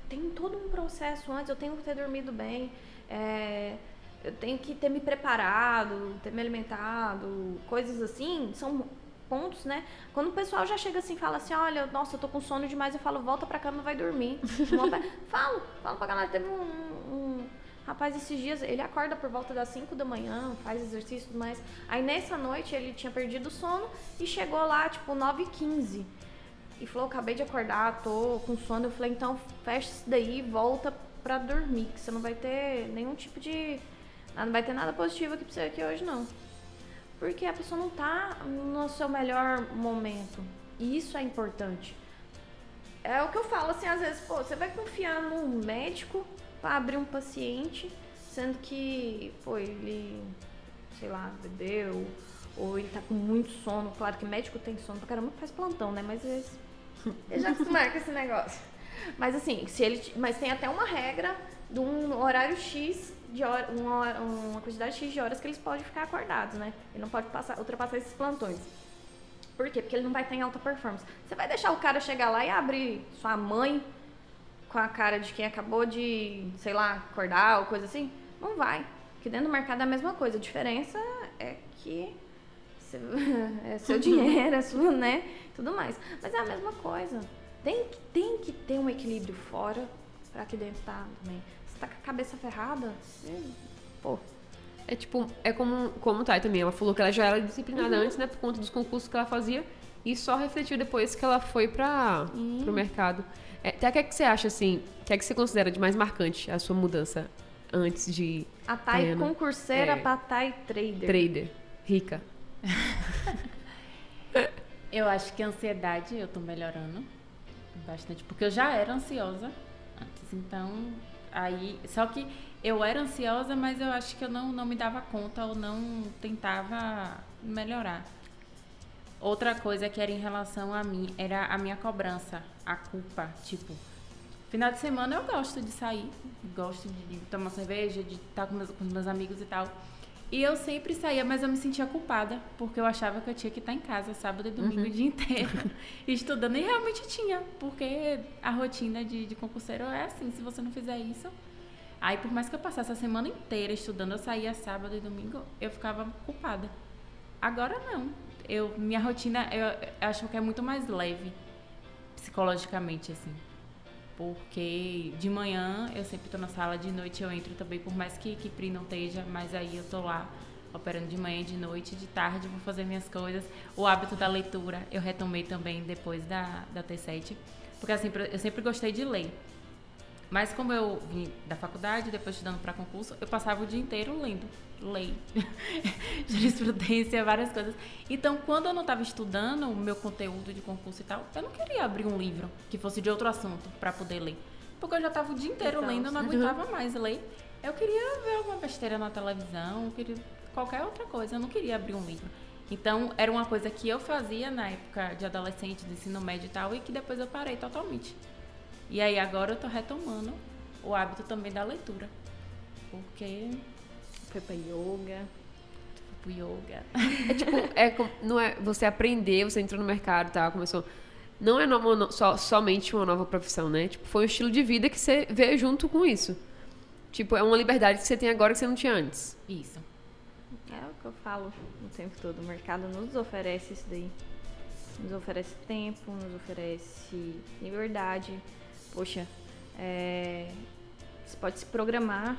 Speaker 2: tem todo um processo antes, eu tenho que ter dormido bem, é, eu tenho que ter me preparado, ter me alimentado, coisas assim, são pontos, né? Quando o pessoal já chega assim fala assim, olha, nossa, eu tô com sono demais, eu falo, volta pra cama, vai dormir. falo, falo pra galera, teve um, um, rapaz esses dias, ele acorda por volta das 5 da manhã, faz exercício e tudo mais. Aí nessa noite ele tinha perdido o sono e chegou lá, tipo, 9 h 15 e falou, acabei de acordar, tô com sono. Eu falei, então fecha isso daí e volta pra dormir, que você não vai ter nenhum tipo de. Não vai ter nada positivo aqui pra você aqui hoje, não. Porque a pessoa não tá no seu melhor momento. E isso é importante. É o que eu falo, assim, às vezes, pô, você vai confiar num médico pra abrir um paciente, sendo que, pô, ele, sei lá, bebeu, ou ele tá com muito sono. Claro que médico tem sono pra caramba, faz plantão, né? Mas às vezes eu já acostumar com esse negócio. Mas assim, se ele. Mas tem até uma regra de um horário X de hora, uma, uma quantidade X de horas que eles podem ficar acordados, né? Ele não pode passar, ultrapassar esses plantões. Por quê? Porque ele não vai estar em alta performance. Você vai deixar o cara chegar lá e abrir sua mãe com a cara de quem acabou de, sei lá, acordar ou coisa assim? Não vai. Porque dentro do mercado é a mesma coisa. A diferença é que é seu dinheiro, é sua, né? Tudo mais. Mas é a mesma coisa. Tem que, tem que ter um equilíbrio fora para aqui dentro tá também. Você tá com a cabeça ferrada, você, pô.
Speaker 1: É tipo, é como, como Thay também. Ela falou que ela já era disciplinada uhum. antes, né? Por conta dos concursos que ela fazia. E só refletiu depois que ela foi para o mercado. É, até o que, é que você acha, assim, o que é que você considera de mais marcante a sua mudança antes de
Speaker 2: A Thay
Speaker 1: Tayana.
Speaker 2: concurseira
Speaker 1: É.
Speaker 2: pra Thay trader.
Speaker 1: trader, rica?
Speaker 3: Eu acho que a ansiedade eu tô melhorando bastante, porque eu já era ansiosa antes, então aí, só que eu era ansiosa, mas eu acho que eu não, não me dava conta ou não tentava melhorar. Outra coisa que era em relação a mim era a minha cobrança, a culpa, tipo, final de semana eu gosto de sair, gosto de, tomar cerveja, de estar com meus, com os meus amigos e tal. E eu sempre saía, mas eu me sentia culpada, porque eu achava que eu tinha que estar em casa sábado e domingo o dia inteiro, estudando. E realmente tinha, porque a rotina de, de concurseiro é assim, se você não fizer isso. Aí, por mais que eu passasse a semana inteira estudando, eu saía sábado e domingo, eu ficava culpada. Agora não. Eu, minha rotina, eu, eu acho que é muito mais leve, psicologicamente, assim. Porque de manhã eu sempre tô na sala, de noite eu entro também, por mais que, que Pri não esteja, mas aí eu tô lá operando de manhã de noite, de tarde vou fazer minhas coisas. O hábito da leitura eu retomei também depois da, da T7, porque sempre, eu sempre gostei de ler. Mas como eu vim da faculdade, depois estudando para concurso, eu passava o dia inteiro lendo lei, jurisprudência, várias coisas. Então, quando eu não estava estudando o meu conteúdo de concurso e tal, eu não queria abrir um livro que fosse de outro assunto para poder ler. Porque eu já estava o dia inteiro
Speaker 2: Então,
Speaker 3: lendo, eu não aguentava mais ler. Eu queria ver alguma besteira na televisão, eu queria qualquer outra coisa, eu não queria abrir um livro. Então, era uma coisa que eu fazia na época de adolescente, de ensino médio e tal, e que depois eu parei totalmente. E aí agora eu tô retomando o hábito também da leitura. Porque
Speaker 2: Foi pra yoga.
Speaker 3: pro yoga.
Speaker 1: É tipo, é, não é você aprender, você entrou no mercado e tal, começou. Não é nova- no- só, somente uma nova profissão, né? Tipo, foi um estilo de vida que você veio junto com isso. Tipo, é uma liberdade que você tem agora que você não tinha antes.
Speaker 3: Isso.
Speaker 2: É o que eu falo o tempo todo. O mercado nos oferece isso daí. Nos oferece tempo, nos oferece liberdade. Poxa, é, você pode se programar.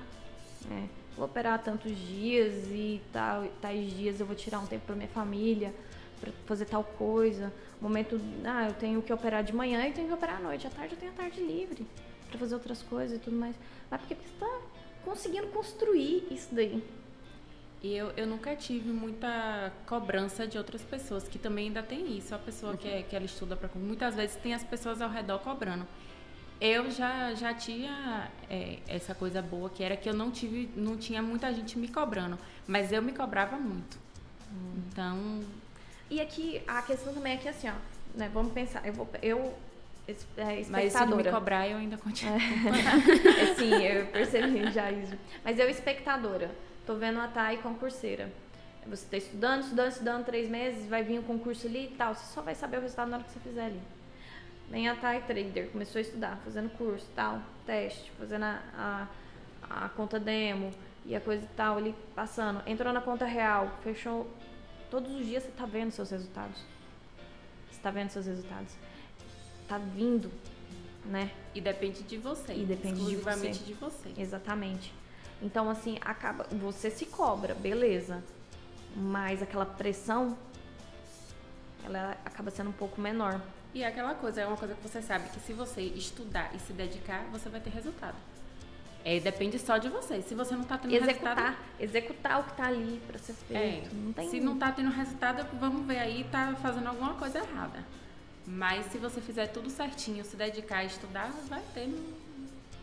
Speaker 2: né? Vou operar tantos dias e tal, tais dias eu vou tirar um tempo para minha família, para fazer tal coisa. Momento, ah, eu tenho que operar de manhã e tenho que operar à noite. À tarde eu tenho a tarde livre para fazer outras coisas e tudo mais. Mas porque você está conseguindo construir isso daí.
Speaker 3: E eu, eu nunca tive muita cobrança de outras pessoas, que também ainda tem isso. A pessoa que, é- que ela estuda para Muitas vezes tem as pessoas ao redor cobrando. Eu já, já tinha é, essa coisa boa, que era que eu não tive, não tinha muita gente me cobrando. Mas eu me cobrava muito. Então,
Speaker 2: E aqui, a questão também é que assim, ó, né, vamos pensar, eu vou, eu, é,
Speaker 3: mas se não me cobrar, eu ainda continuo.
Speaker 2: É, sim, eu percebi já isso. Mas eu, espectadora, tô vendo a Thay concurseira. Você tá estudando, estudando, estudando três meses, vai vir um concurso ali e tal. Você só vai saber o resultado na hora que você fizer ali. Vem a Thay Trader, começou a estudar, fazendo curso tal, teste, fazendo a, a, a conta demo e a coisa e tal ali, passando. Entrou na conta real, fechou. Todos os dias você tá vendo seus resultados. Você tá vendo seus resultados. Tá vindo, né?
Speaker 3: E depende de você.
Speaker 2: E depende de
Speaker 3: exclusivamente
Speaker 2: você.
Speaker 3: de você.
Speaker 2: Exatamente. Então, assim, acaba. Você se cobra, beleza. Mas aquela pressão, ela acaba sendo um pouco menor.
Speaker 3: E é aquela coisa, é uma coisa que você sabe que se você estudar e se dedicar, você vai ter resultado. É, depende só de você. Se você não tá tendo
Speaker 2: Executar,
Speaker 3: resultado.
Speaker 2: executar o que tá ali pra ser
Speaker 3: É,
Speaker 2: feito. não tem
Speaker 3: se não tá tendo resultado, vamos ver aí, tá fazendo alguma coisa errada. Mas se você fizer tudo certinho, se dedicar a estudar, vai ter.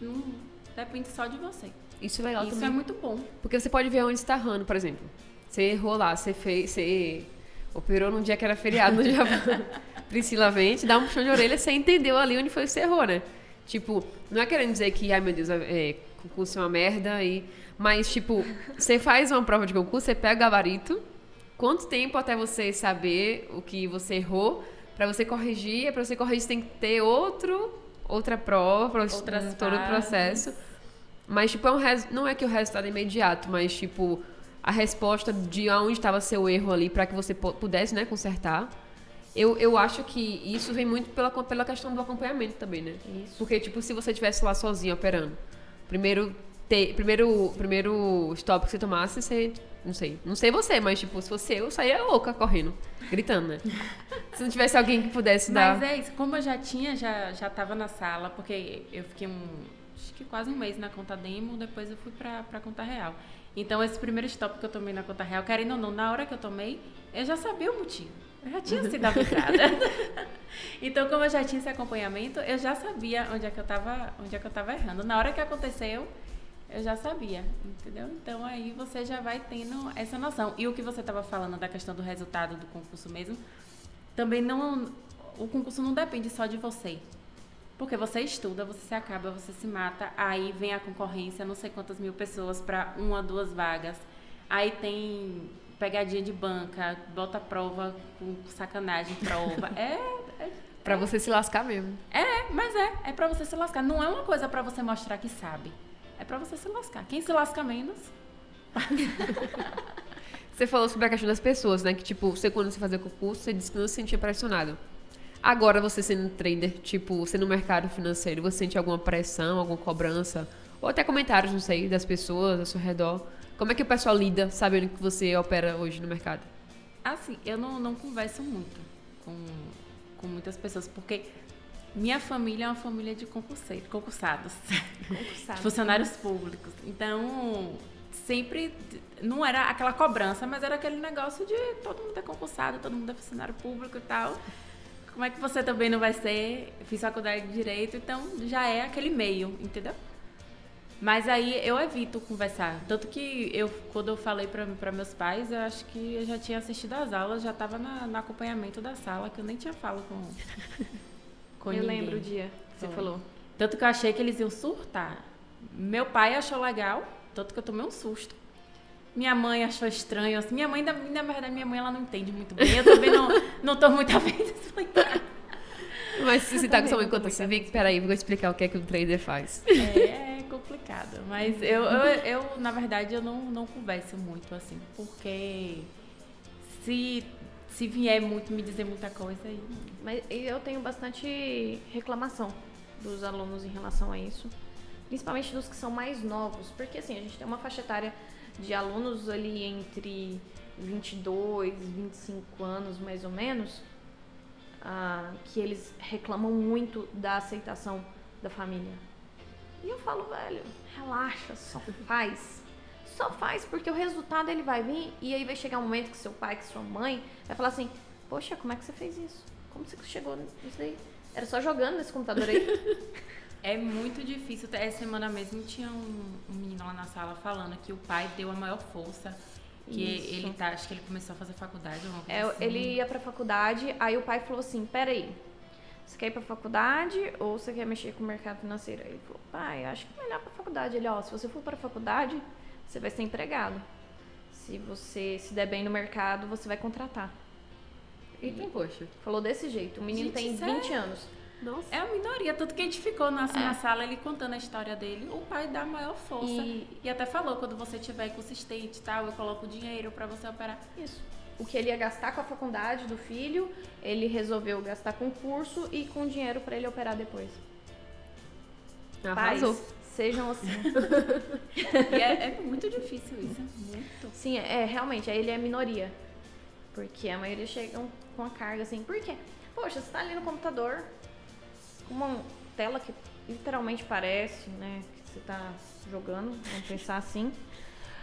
Speaker 3: Não, não- depende só de você.
Speaker 1: Isso é legal
Speaker 3: Isso
Speaker 1: também.
Speaker 3: é muito bom.
Speaker 1: Porque você pode ver onde está errando, por exemplo. Você errou lá, você fez. Você operou num dia que era feriado no Japão. Priscila vem, te dá um puxão de orelha, você entendeu ali onde foi que você errou, né? Tipo, não é querendo dizer que, ai meu Deus, é, concurso é uma merda, e... mas, tipo, você faz uma prova de concurso, você pega o gabarito, quanto tempo até você saber o que você errou, pra você corrigir, e pra você corrigir você tem que ter outro, outra prova, pra você-
Speaker 3: Outras
Speaker 1: todo o processo. Mas, tipo, é um res... não é que o resultado é imediato, mas, tipo, a resposta de onde estava seu erro ali para que você pudesse, né, consertar. Eu, eu acho que isso vem muito pela, pela questão do acompanhamento também, né?
Speaker 2: Isso.
Speaker 1: Porque, tipo, se você estivesse lá sozinho operando, primeiro, te, primeiro, primeiro stop que você tomasse, você Não sei. Não sei você, mas, tipo, se fosse eu, eu saía louca correndo, gritando, né? se não tivesse alguém que pudesse dar.
Speaker 3: Mas é isso, como eu já tinha, já, já tava na sala, porque eu fiquei um. Acho que quase um mês na conta demo, depois eu fui pra, pra conta real. Então, esse primeiro stop que eu tomei na conta real, querendo ou não, na hora que eu tomei, eu já sabia o motivo. Eu já tinha sido avisada. então, como eu já tinha esse acompanhamento, eu já sabia onde é que eu tava, onde é que eu tava errando. Na hora que aconteceu, eu já sabia, entendeu? Então aí você já vai tendo essa noção. E o que você estava falando da questão do resultado do concurso mesmo, também não o concurso não depende só de você. Porque você estuda, você se acaba, você se mata, aí vem a concorrência, não sei quantas mil pessoas para uma, duas vagas. Aí tem pegadinha de banca, bota prova com sacanagem, prova. É, é
Speaker 1: Pra você se lascar mesmo.
Speaker 3: É, mas é, é pra você se lascar. Não é uma coisa para você mostrar que sabe. É para você se lascar. Quem se lasca menos.
Speaker 1: você falou sobre a questão das pessoas, né? Que, tipo, você quando você fazia concurso, você disse que não se sentia pressionado. Agora, você sendo trader, tipo, sendo no mercado financeiro, você sente alguma pressão, alguma cobrança? Ou até comentários, não sei, das pessoas ao seu redor? Como é que o pessoal lida sabendo que você opera hoje no mercado?
Speaker 3: Assim, eu não, não converso muito com, com muitas pessoas, porque minha família é uma família de concursados, concursados, funcionários públicos. Então, sempre não era aquela cobrança, mas era aquele negócio de todo mundo é concursado, todo mundo é funcionário público e tal. Como é que você também não vai ser? Fiz faculdade de direito, então já é aquele meio, entendeu? Mas aí eu evito conversar. Tanto que eu, quando eu falei para meus pais, eu acho que eu já tinha assistido as aulas, já estava no acompanhamento da sala, que eu nem tinha falo com,
Speaker 2: com eu ninguém. lembro o dia que você falou.
Speaker 3: Tanto que eu achei que eles iam surtar. Meu pai achou legal, tanto que eu tomei um susto. Minha mãe achou estranho. Assim, minha mãe, na, na verdade, minha mãe ela não entende muito bem. Eu também não, não tô muito a explicar.
Speaker 1: Mas se você tá com sua mãe conta assim, peraí, vou explicar o que é que o trader faz.
Speaker 3: É, é complicado. Mas eu, eu, eu, na verdade, eu não, não converso muito assim, porque se, se vier muito me dizer muita coisa aí.
Speaker 2: Mas eu tenho bastante reclamação dos alunos em relação a isso. Principalmente dos que são mais novos. Porque assim, a gente tem uma faixa etária de alunos ali entre 22 e 25 anos, mais ou menos, ah, que eles reclamam muito da aceitação da família. E eu falo, velho, relaxa, só faz. Só faz, porque o resultado ele vai vir e aí vai chegar um momento que seu pai, que sua mãe vai falar assim, poxa, como é que você fez isso? Como você chegou nisso daí? Era só jogando nesse computador aí.
Speaker 3: É muito difícil. Essa semana mesmo tinha um, um, menino lá na sala falando que o pai deu a maior força. Que Isso. ele tá, acho que ele começou a fazer faculdade ou
Speaker 2: é, assim. Ele ia pra faculdade, aí o pai falou assim, peraí, você quer ir pra faculdade ou você quer mexer com o mercado financeiro? Aí ele falou, pai, acho que é melhor pra faculdade. Ele, ó, se você for pra faculdade, você vai ser empregado. Se você se der bem no mercado, você vai contratar.
Speaker 1: Eita, poxa.
Speaker 2: Falou desse jeito. O menino Gente, tem 20 sério? anos.
Speaker 3: Nossa. É a minoria, tanto que a gente ficou na, é. na sala ele contando a história dele, o pai dá maior força. E, e até falou, quando você tiver consistente e tal, eu coloco dinheiro para você operar.
Speaker 2: Isso. O que ele ia gastar com a faculdade do filho, ele resolveu gastar com curso e com dinheiro para ele operar depois.
Speaker 1: Arrasou.
Speaker 2: Pais, sejam assim.
Speaker 3: e é, é, muito difícil isso. Muito.
Speaker 2: Sim, é, realmente, aí ele é minoria. Porque a maioria chegam com a carga assim. Por quê? Poxa, você tá ali no computador, uma tela que literalmente parece, né, que você tá jogando, vamos pensar assim.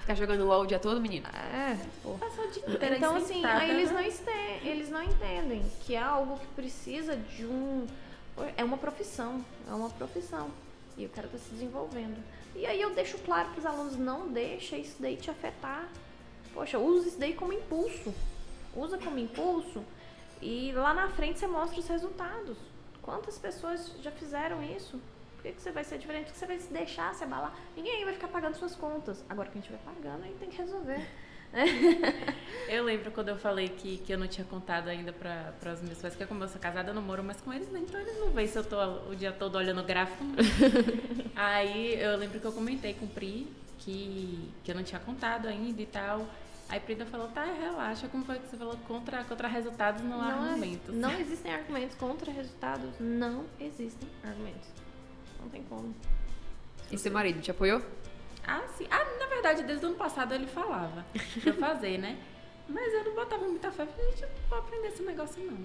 Speaker 1: Ficar jogando LOL o dia todo, menina?
Speaker 2: É, pô. Passar o dia inteiro Então, assim, aí eles não, eles não entendem que é algo que precisa de um. É uma profissão. É uma profissão. E o cara tá se desenvolvendo. E aí eu deixo claro para os alunos: não deixa isso daí te afetar. Poxa, usa isso daí como impulso. Usa como impulso e lá na frente você mostra os resultados. Quantas pessoas já fizeram isso? Por que, que você vai ser diferente? Por que você vai se deixar se abalar? Ninguém vai ficar pagando suas contas. Agora que a gente vai pagando, aí tem que resolver.
Speaker 3: eu lembro quando eu falei que, que eu não tinha contado ainda para os meus pais, que como eu sou casada, eu não moro mais com eles, né? então eles não veem se eu tô o dia todo olhando o gráfico. Aí eu lembro que eu comentei com o Pri que, que eu não tinha contado ainda e tal. Aí Prida falou, tá, relaxa, como foi que você falou? Contra, contra resultados não, não há é- argumentos.
Speaker 2: Não existem argumentos contra resultados, não existem argumentos. Não tem como.
Speaker 1: E seu marido te apoiou?
Speaker 3: Ah, sim. Ah, na verdade, desde o ano passado ele falava pra eu fazer, né? Mas eu não botava muita fé. Falei, gente, eu não vou aprender esse negócio, não.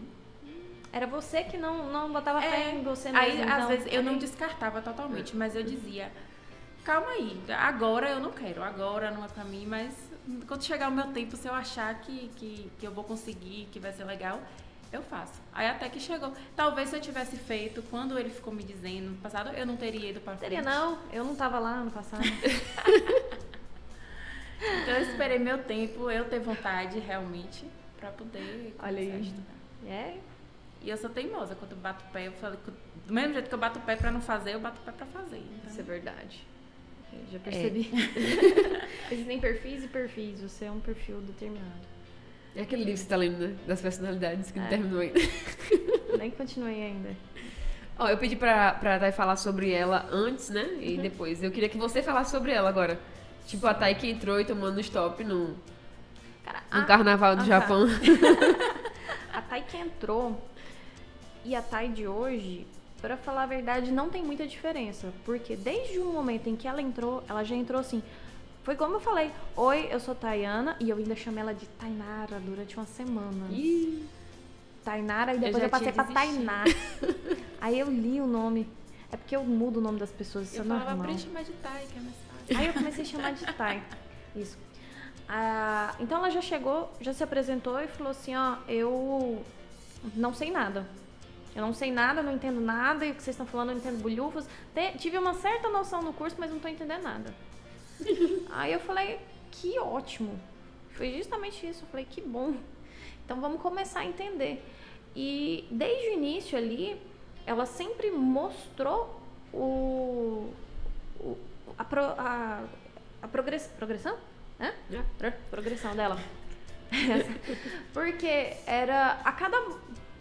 Speaker 2: Era você que não, não botava fé
Speaker 3: É,
Speaker 2: em você mesmo.
Speaker 3: Aí, às
Speaker 2: então.
Speaker 3: vezes, eu não descartava totalmente, mas eu dizia, calma aí, agora eu não quero, agora não é pra mim, mas quando chegar o meu tempo, se eu achar que, que, que eu vou conseguir, que vai ser legal, eu faço. Aí até que chegou. Talvez se eu tivesse feito quando ele ficou me dizendo no passado, eu não teria ido frente.
Speaker 2: Teria não, eu não tava lá ano passado.
Speaker 3: Então eu esperei meu tempo, eu ter vontade realmente, pra poder
Speaker 2: Olha
Speaker 3: começar a
Speaker 2: aí.
Speaker 3: estudar.
Speaker 2: é,
Speaker 3: E eu sou teimosa, quando eu bato o pé, eu falo que do mesmo jeito que eu bato o pé pra não fazer, eu bato o pé pra fazer. Então,
Speaker 2: isso é verdade. Eu já percebi. Existem perfis e perfis, você é um perfil determinado.
Speaker 1: É aquele livro que você tá lendo, né? Das personalidades, que não
Speaker 2: É.
Speaker 1: terminou ainda.
Speaker 2: Nem continuei ainda.
Speaker 1: Ó, eu pedi pra, pra Thay falar sobre ela antes, né? E
Speaker 2: Uhum.
Speaker 1: depois. Eu queria que você falasse sobre ela agora. Tipo, a Thay que entrou e tomando stop no,
Speaker 2: Cara,
Speaker 1: no
Speaker 2: a-
Speaker 1: carnaval do
Speaker 2: ah, tá.
Speaker 1: Japão.
Speaker 2: A Thay que entrou e a Thay de hoje, pra falar a verdade, não tem muita diferença. Porque desde o momento em que ela entrou, ela já entrou assim. Foi como eu falei: Oi, eu sou Tayana. E eu ainda chamei ela de Tainara durante uma semana.
Speaker 1: Ih,
Speaker 2: Tainara, e
Speaker 3: Eu
Speaker 2: depois
Speaker 3: já
Speaker 2: eu, passei pra Tainá. Aí eu li o nome. É porque eu mudo o nome das pessoas, isso
Speaker 3: Eu
Speaker 2: é
Speaker 3: falava,
Speaker 2: normal.
Speaker 3: mais de Tai, que é mais fácil.
Speaker 2: Aí eu comecei a chamar de Thay. Isso. Ah, então ela já chegou, já se apresentou e falou assim, ó, eu não sei nada. Eu não sei nada, não entendo nada, e o que vocês estão falando eu não entendo bolhufas. Te- tive uma certa noção no curso, mas não tô entendendo nada. Aí eu falei, que ótimo. Foi justamente isso. Eu falei, que bom. Então vamos começar a entender. E desde o início ali, ela sempre mostrou o, o- a, pro- a, a progress- progressão?
Speaker 1: É.
Speaker 2: Pro- Progressão dela. Porque era a cada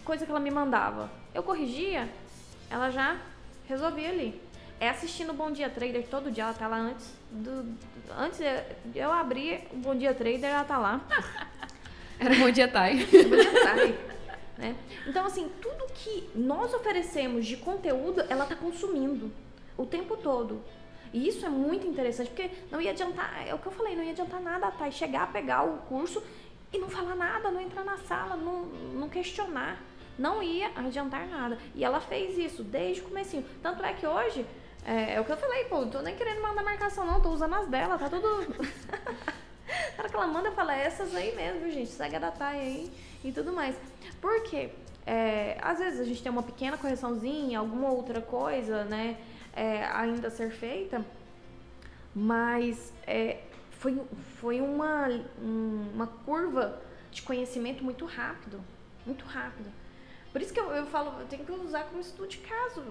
Speaker 2: coisa que ela me mandava, eu corrigia, ela já resolvia ali. É assistindo o Bom Dia Trader todo dia, ela tá lá antes do. Antes de eu abrir o Bom Dia Trader, ela tá lá.
Speaker 1: era bom dia, Thay.
Speaker 2: Budgetário, né? Então, assim, tudo que nós oferecemos de conteúdo, ela tá consumindo o tempo todo. E isso é muito interessante, porque não ia adiantar, é o que eu falei, não ia adiantar nada a Thay chegar, pegar o curso e não falar nada, não entrar na sala, não, não questionar. Não ia adiantar nada. E ela fez isso desde o comecinho. Tanto é que hoje, é, é o que eu falei, pô, tô nem querendo mandar marcação não, tô usando as dela, tá tudo... Na hora que ela manda, eu falo, é essas aí mesmo, gente? Segue a da Thay aí e tudo mais. Por quê? É, às vezes a gente tem uma pequena correçãozinha, alguma outra coisa, né? é, ainda a ser feita, mas é, foi, foi uma, um- uma curva de conhecimento muito rápido. Muito rápido. Por isso que eu, eu falo, eu tenho que usar como estudo de caso.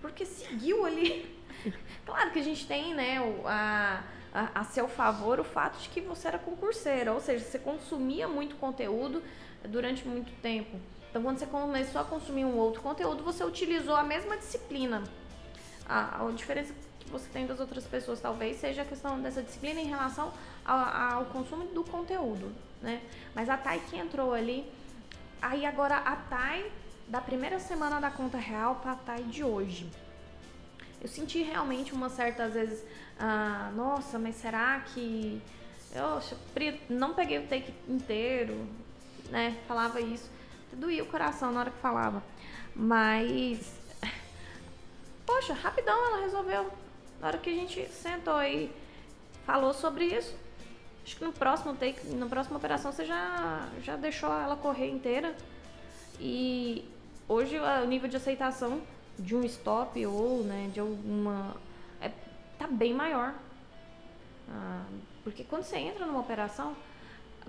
Speaker 2: Porque seguiu ali. Claro que a gente tem, né, a, a, a seu favor o fato de que você era concurseira, ou seja, você consumia muito conteúdo durante muito tempo. Então, quando você começou a consumir um outro conteúdo, você utilizou a mesma disciplina. A, a diferença que você tem das outras pessoas talvez seja a questão dessa disciplina em relação ao, ao consumo do conteúdo, né? Mas a Thay que entrou ali, aí agora a Thay da primeira semana da conta real para a Thay de hoje. Eu senti realmente uma certa, às vezes, ah, nossa, mas será que. Pri, não peguei o take inteiro, né? Falava isso. Doía o coração na hora que falava. Mas. Poxa, rapidão ela resolveu. Na hora que a gente sentou aí, falou sobre isso. Acho que no próximo take, na próxima operação, você já, já deixou ela correr inteira. E hoje o nível de aceitação de um stop ou né, de alguma. É, tá bem maior. Ah, porque quando você entra numa operação,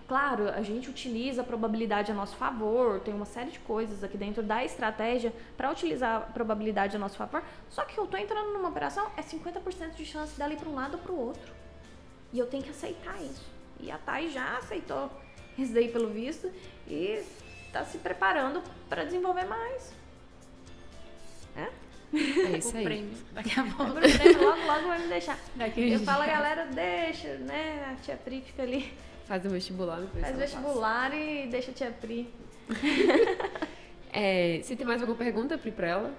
Speaker 2: claro, a gente utiliza a probabilidade a nosso favor, tem uma série de coisas aqui dentro da estratégia para utilizar a probabilidade a nosso favor. Só que eu tô entrando numa operação, é 50% de chance dela ir para um lado ou para o outro. E eu tenho que aceitar isso. E a Thay já aceitou isso daí pelo visto e tá se preparando para desenvolver mais. É?
Speaker 1: É isso
Speaker 3: o
Speaker 1: aí.
Speaker 3: prêmio. Daqui a
Speaker 2: O
Speaker 3: pouco.
Speaker 2: Logo, logo vai me deixar.
Speaker 3: Daqui
Speaker 2: Eu
Speaker 3: uns
Speaker 2: falo, galera, deixa, né? A tia Pri fica ali,
Speaker 1: Faz o vestibular, depois
Speaker 2: faz
Speaker 1: passa.
Speaker 2: vestibular e deixa a tia Pri.
Speaker 1: É, você tem mais alguma pergunta, Pri, pra ela?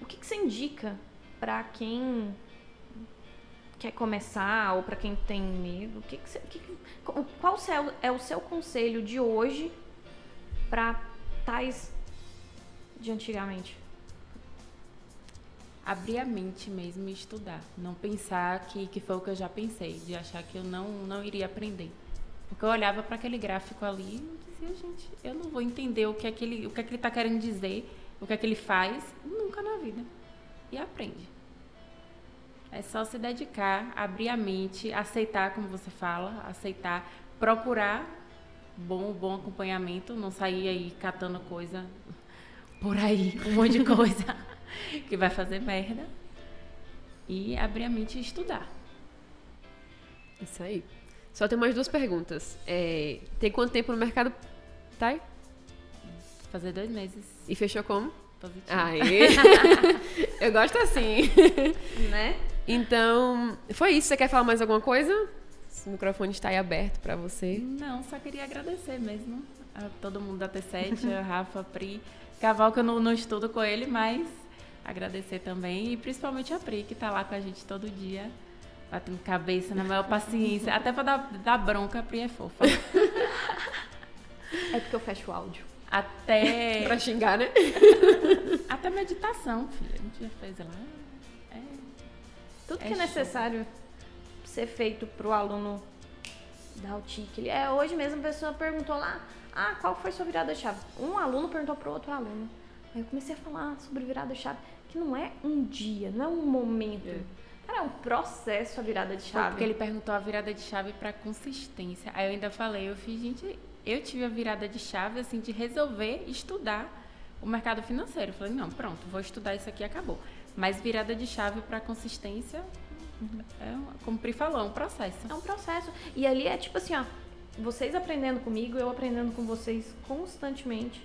Speaker 2: O que, que você indica para quem quer começar ou para quem tem medo, o que, que, você, que qual é o seu conselho de hoje para tais de antigamente?
Speaker 3: Abrir a mente mesmo e estudar. Não pensar que, que foi o que eu já pensei, de achar que eu não, não iria aprender. Porque eu olhava para aquele gráfico ali e dizia, gente, eu não vou entender o que é que ele, o que é que ele está querendo dizer, o que é que ele faz, nunca na vida. E aprende. É só se dedicar, abrir a mente, aceitar, como você fala, aceitar, procurar bom, bom acompanhamento, não sair aí catando coisa por aí, um monte de coisa que vai fazer merda. E abrir a mente e estudar.
Speaker 1: Isso aí. Só tem mais duas perguntas. É, tem quanto tempo no mercado, Thay?
Speaker 3: Fazer dois meses.
Speaker 1: E fechou como?
Speaker 3: Positivo.
Speaker 1: Aí. Eu gosto assim.
Speaker 2: Né?
Speaker 1: Então, foi isso. Você quer falar mais alguma coisa? O microfone está aí aberto para você.
Speaker 3: Não, só queria agradecer mesmo a todo mundo da T7, a Rafa, a Pri. Caval que eu não, não estudo com ele, mas agradecer também. E principalmente a Pri, que está lá com a gente todo dia, batendo cabeça, na maior paciência. Até para dar, dar bronca, a Pri é fofa.
Speaker 2: É porque eu fecho o áudio.
Speaker 3: Até.
Speaker 1: pra xingar, né?
Speaker 3: Até meditação, filha. A gente já fez lá. É.
Speaker 2: Tudo
Speaker 3: É
Speaker 2: que é
Speaker 3: show.
Speaker 2: necessário ser feito para o aluno dar o tique. É, hoje mesmo a pessoa perguntou lá, ah, qual foi sua virada de chave? Um aluno perguntou para o outro aluno. Aí eu comecei a falar sobre virada de chave, que não é um dia, não é um momento.
Speaker 1: É.
Speaker 2: Cara, é um processo a virada de
Speaker 3: Foi
Speaker 2: chave.
Speaker 3: porque ele perguntou a virada de chave para consistência. Aí eu ainda falei, eu fiz, gente, eu tive a virada de chave assim de resolver estudar o mercado financeiro. Eu falei, não, pronto, vou estudar isso aqui acabou. Mas virada de chave para consistência é, um- como o Pri falou, é um processo.
Speaker 2: É um processo. E ali é tipo assim, ó, vocês aprendendo comigo, eu aprendendo com vocês constantemente.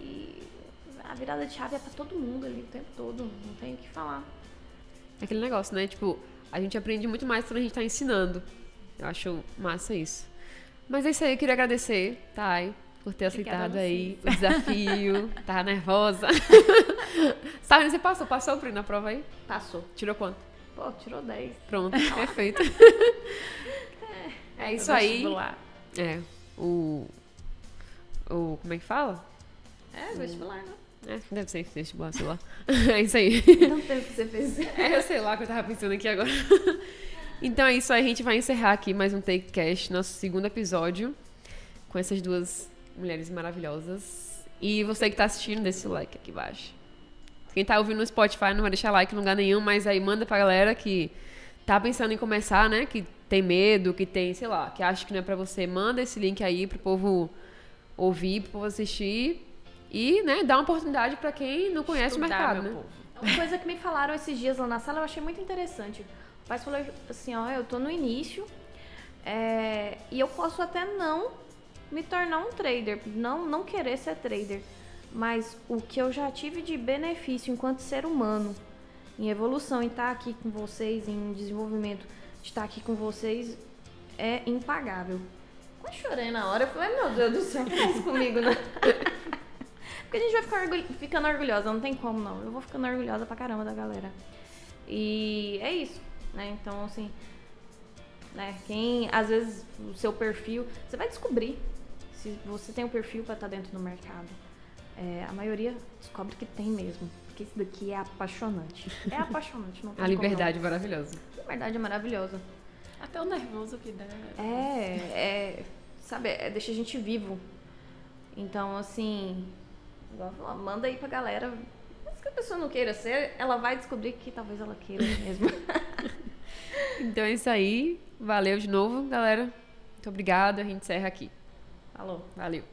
Speaker 2: E a virada de chave é para todo mundo ali o tempo todo, não tem o que falar.
Speaker 1: É Aquele negócio, né? Tipo, a gente aprende muito mais quando a gente tá ensinando. Eu acho massa isso. Mas é isso aí, eu queria agradecer, Thay, por ter
Speaker 2: Obrigada
Speaker 1: aceitado aí o desafio. Tava nervosa. Sabe, você passou, passou, Pri, na prova aí?
Speaker 2: Passou.
Speaker 1: Tirou quanto?
Speaker 2: Pô, tirou 10.
Speaker 1: Pronto, perfeito. É isso aí. É, o... O... Como é que fala?
Speaker 2: É, vestibular, né?
Speaker 1: É, deve ser vestibular, sei lá. É isso aí.
Speaker 2: Não sei o que você fez.
Speaker 1: É, sei lá o que eu tava pensando aqui agora. Então é isso aí, a gente vai encerrar aqui mais um Take Cast, nosso segundo episódio, com essas duas mulheres maravilhosas. E você que tá assistindo, deixa o like aqui embaixo. Quem tá ouvindo no Spotify não vai deixar like em lugar nenhum, mas aí manda pra galera que tá pensando em começar, né? Que tem medo, que tem, sei lá, que acha que não é pra você. Manda esse link aí pro povo ouvir, pro povo assistir. E, né, dar uma oportunidade pra quem não conhece
Speaker 3: Estudar,
Speaker 1: o mercado,
Speaker 3: meu
Speaker 1: né?
Speaker 3: povo.
Speaker 2: Uma coisa que me falaram esses dias lá na sala, eu achei muito interessante. O pai falou assim, ó, eu tô no início é, e eu posso até não me tornar um trader, não, não querer ser trader. Mas o que eu já tive de benefício enquanto ser humano, em evolução, em estar aqui com vocês, em desenvolvimento, de estar aqui com vocês, é impagável. Quase chorei na hora, eu falei, meu Deus do céu, faz isso comigo, né? Porque a gente vai ficar orgulho- ficando orgulhosa, não tem como não. Eu vou ficando orgulhosa pra caramba da galera. E é isso, né? Então, assim, né? Quem, às vezes, o seu perfil, você vai descobrir se você tem um perfil pra estar dentro do mercado. É, a maioria descobre que tem mesmo. Porque isso daqui é apaixonante. É apaixonante, não tem
Speaker 1: A
Speaker 2: como não.
Speaker 1: liberdade maravilhosa.
Speaker 2: A liberdade é maravilhosa.
Speaker 3: Até o nervoso que dá.
Speaker 2: É, é, sabe, é, deixa a gente vivo. Então, assim, Manda aí pra galera. Mas que a pessoa não queira ser, ela vai descobrir que talvez ela queira mesmo.
Speaker 1: então é isso aí. Valeu de novo, galera. Muito obrigada. A gente encerra aqui.
Speaker 2: Falou.
Speaker 1: Valeu.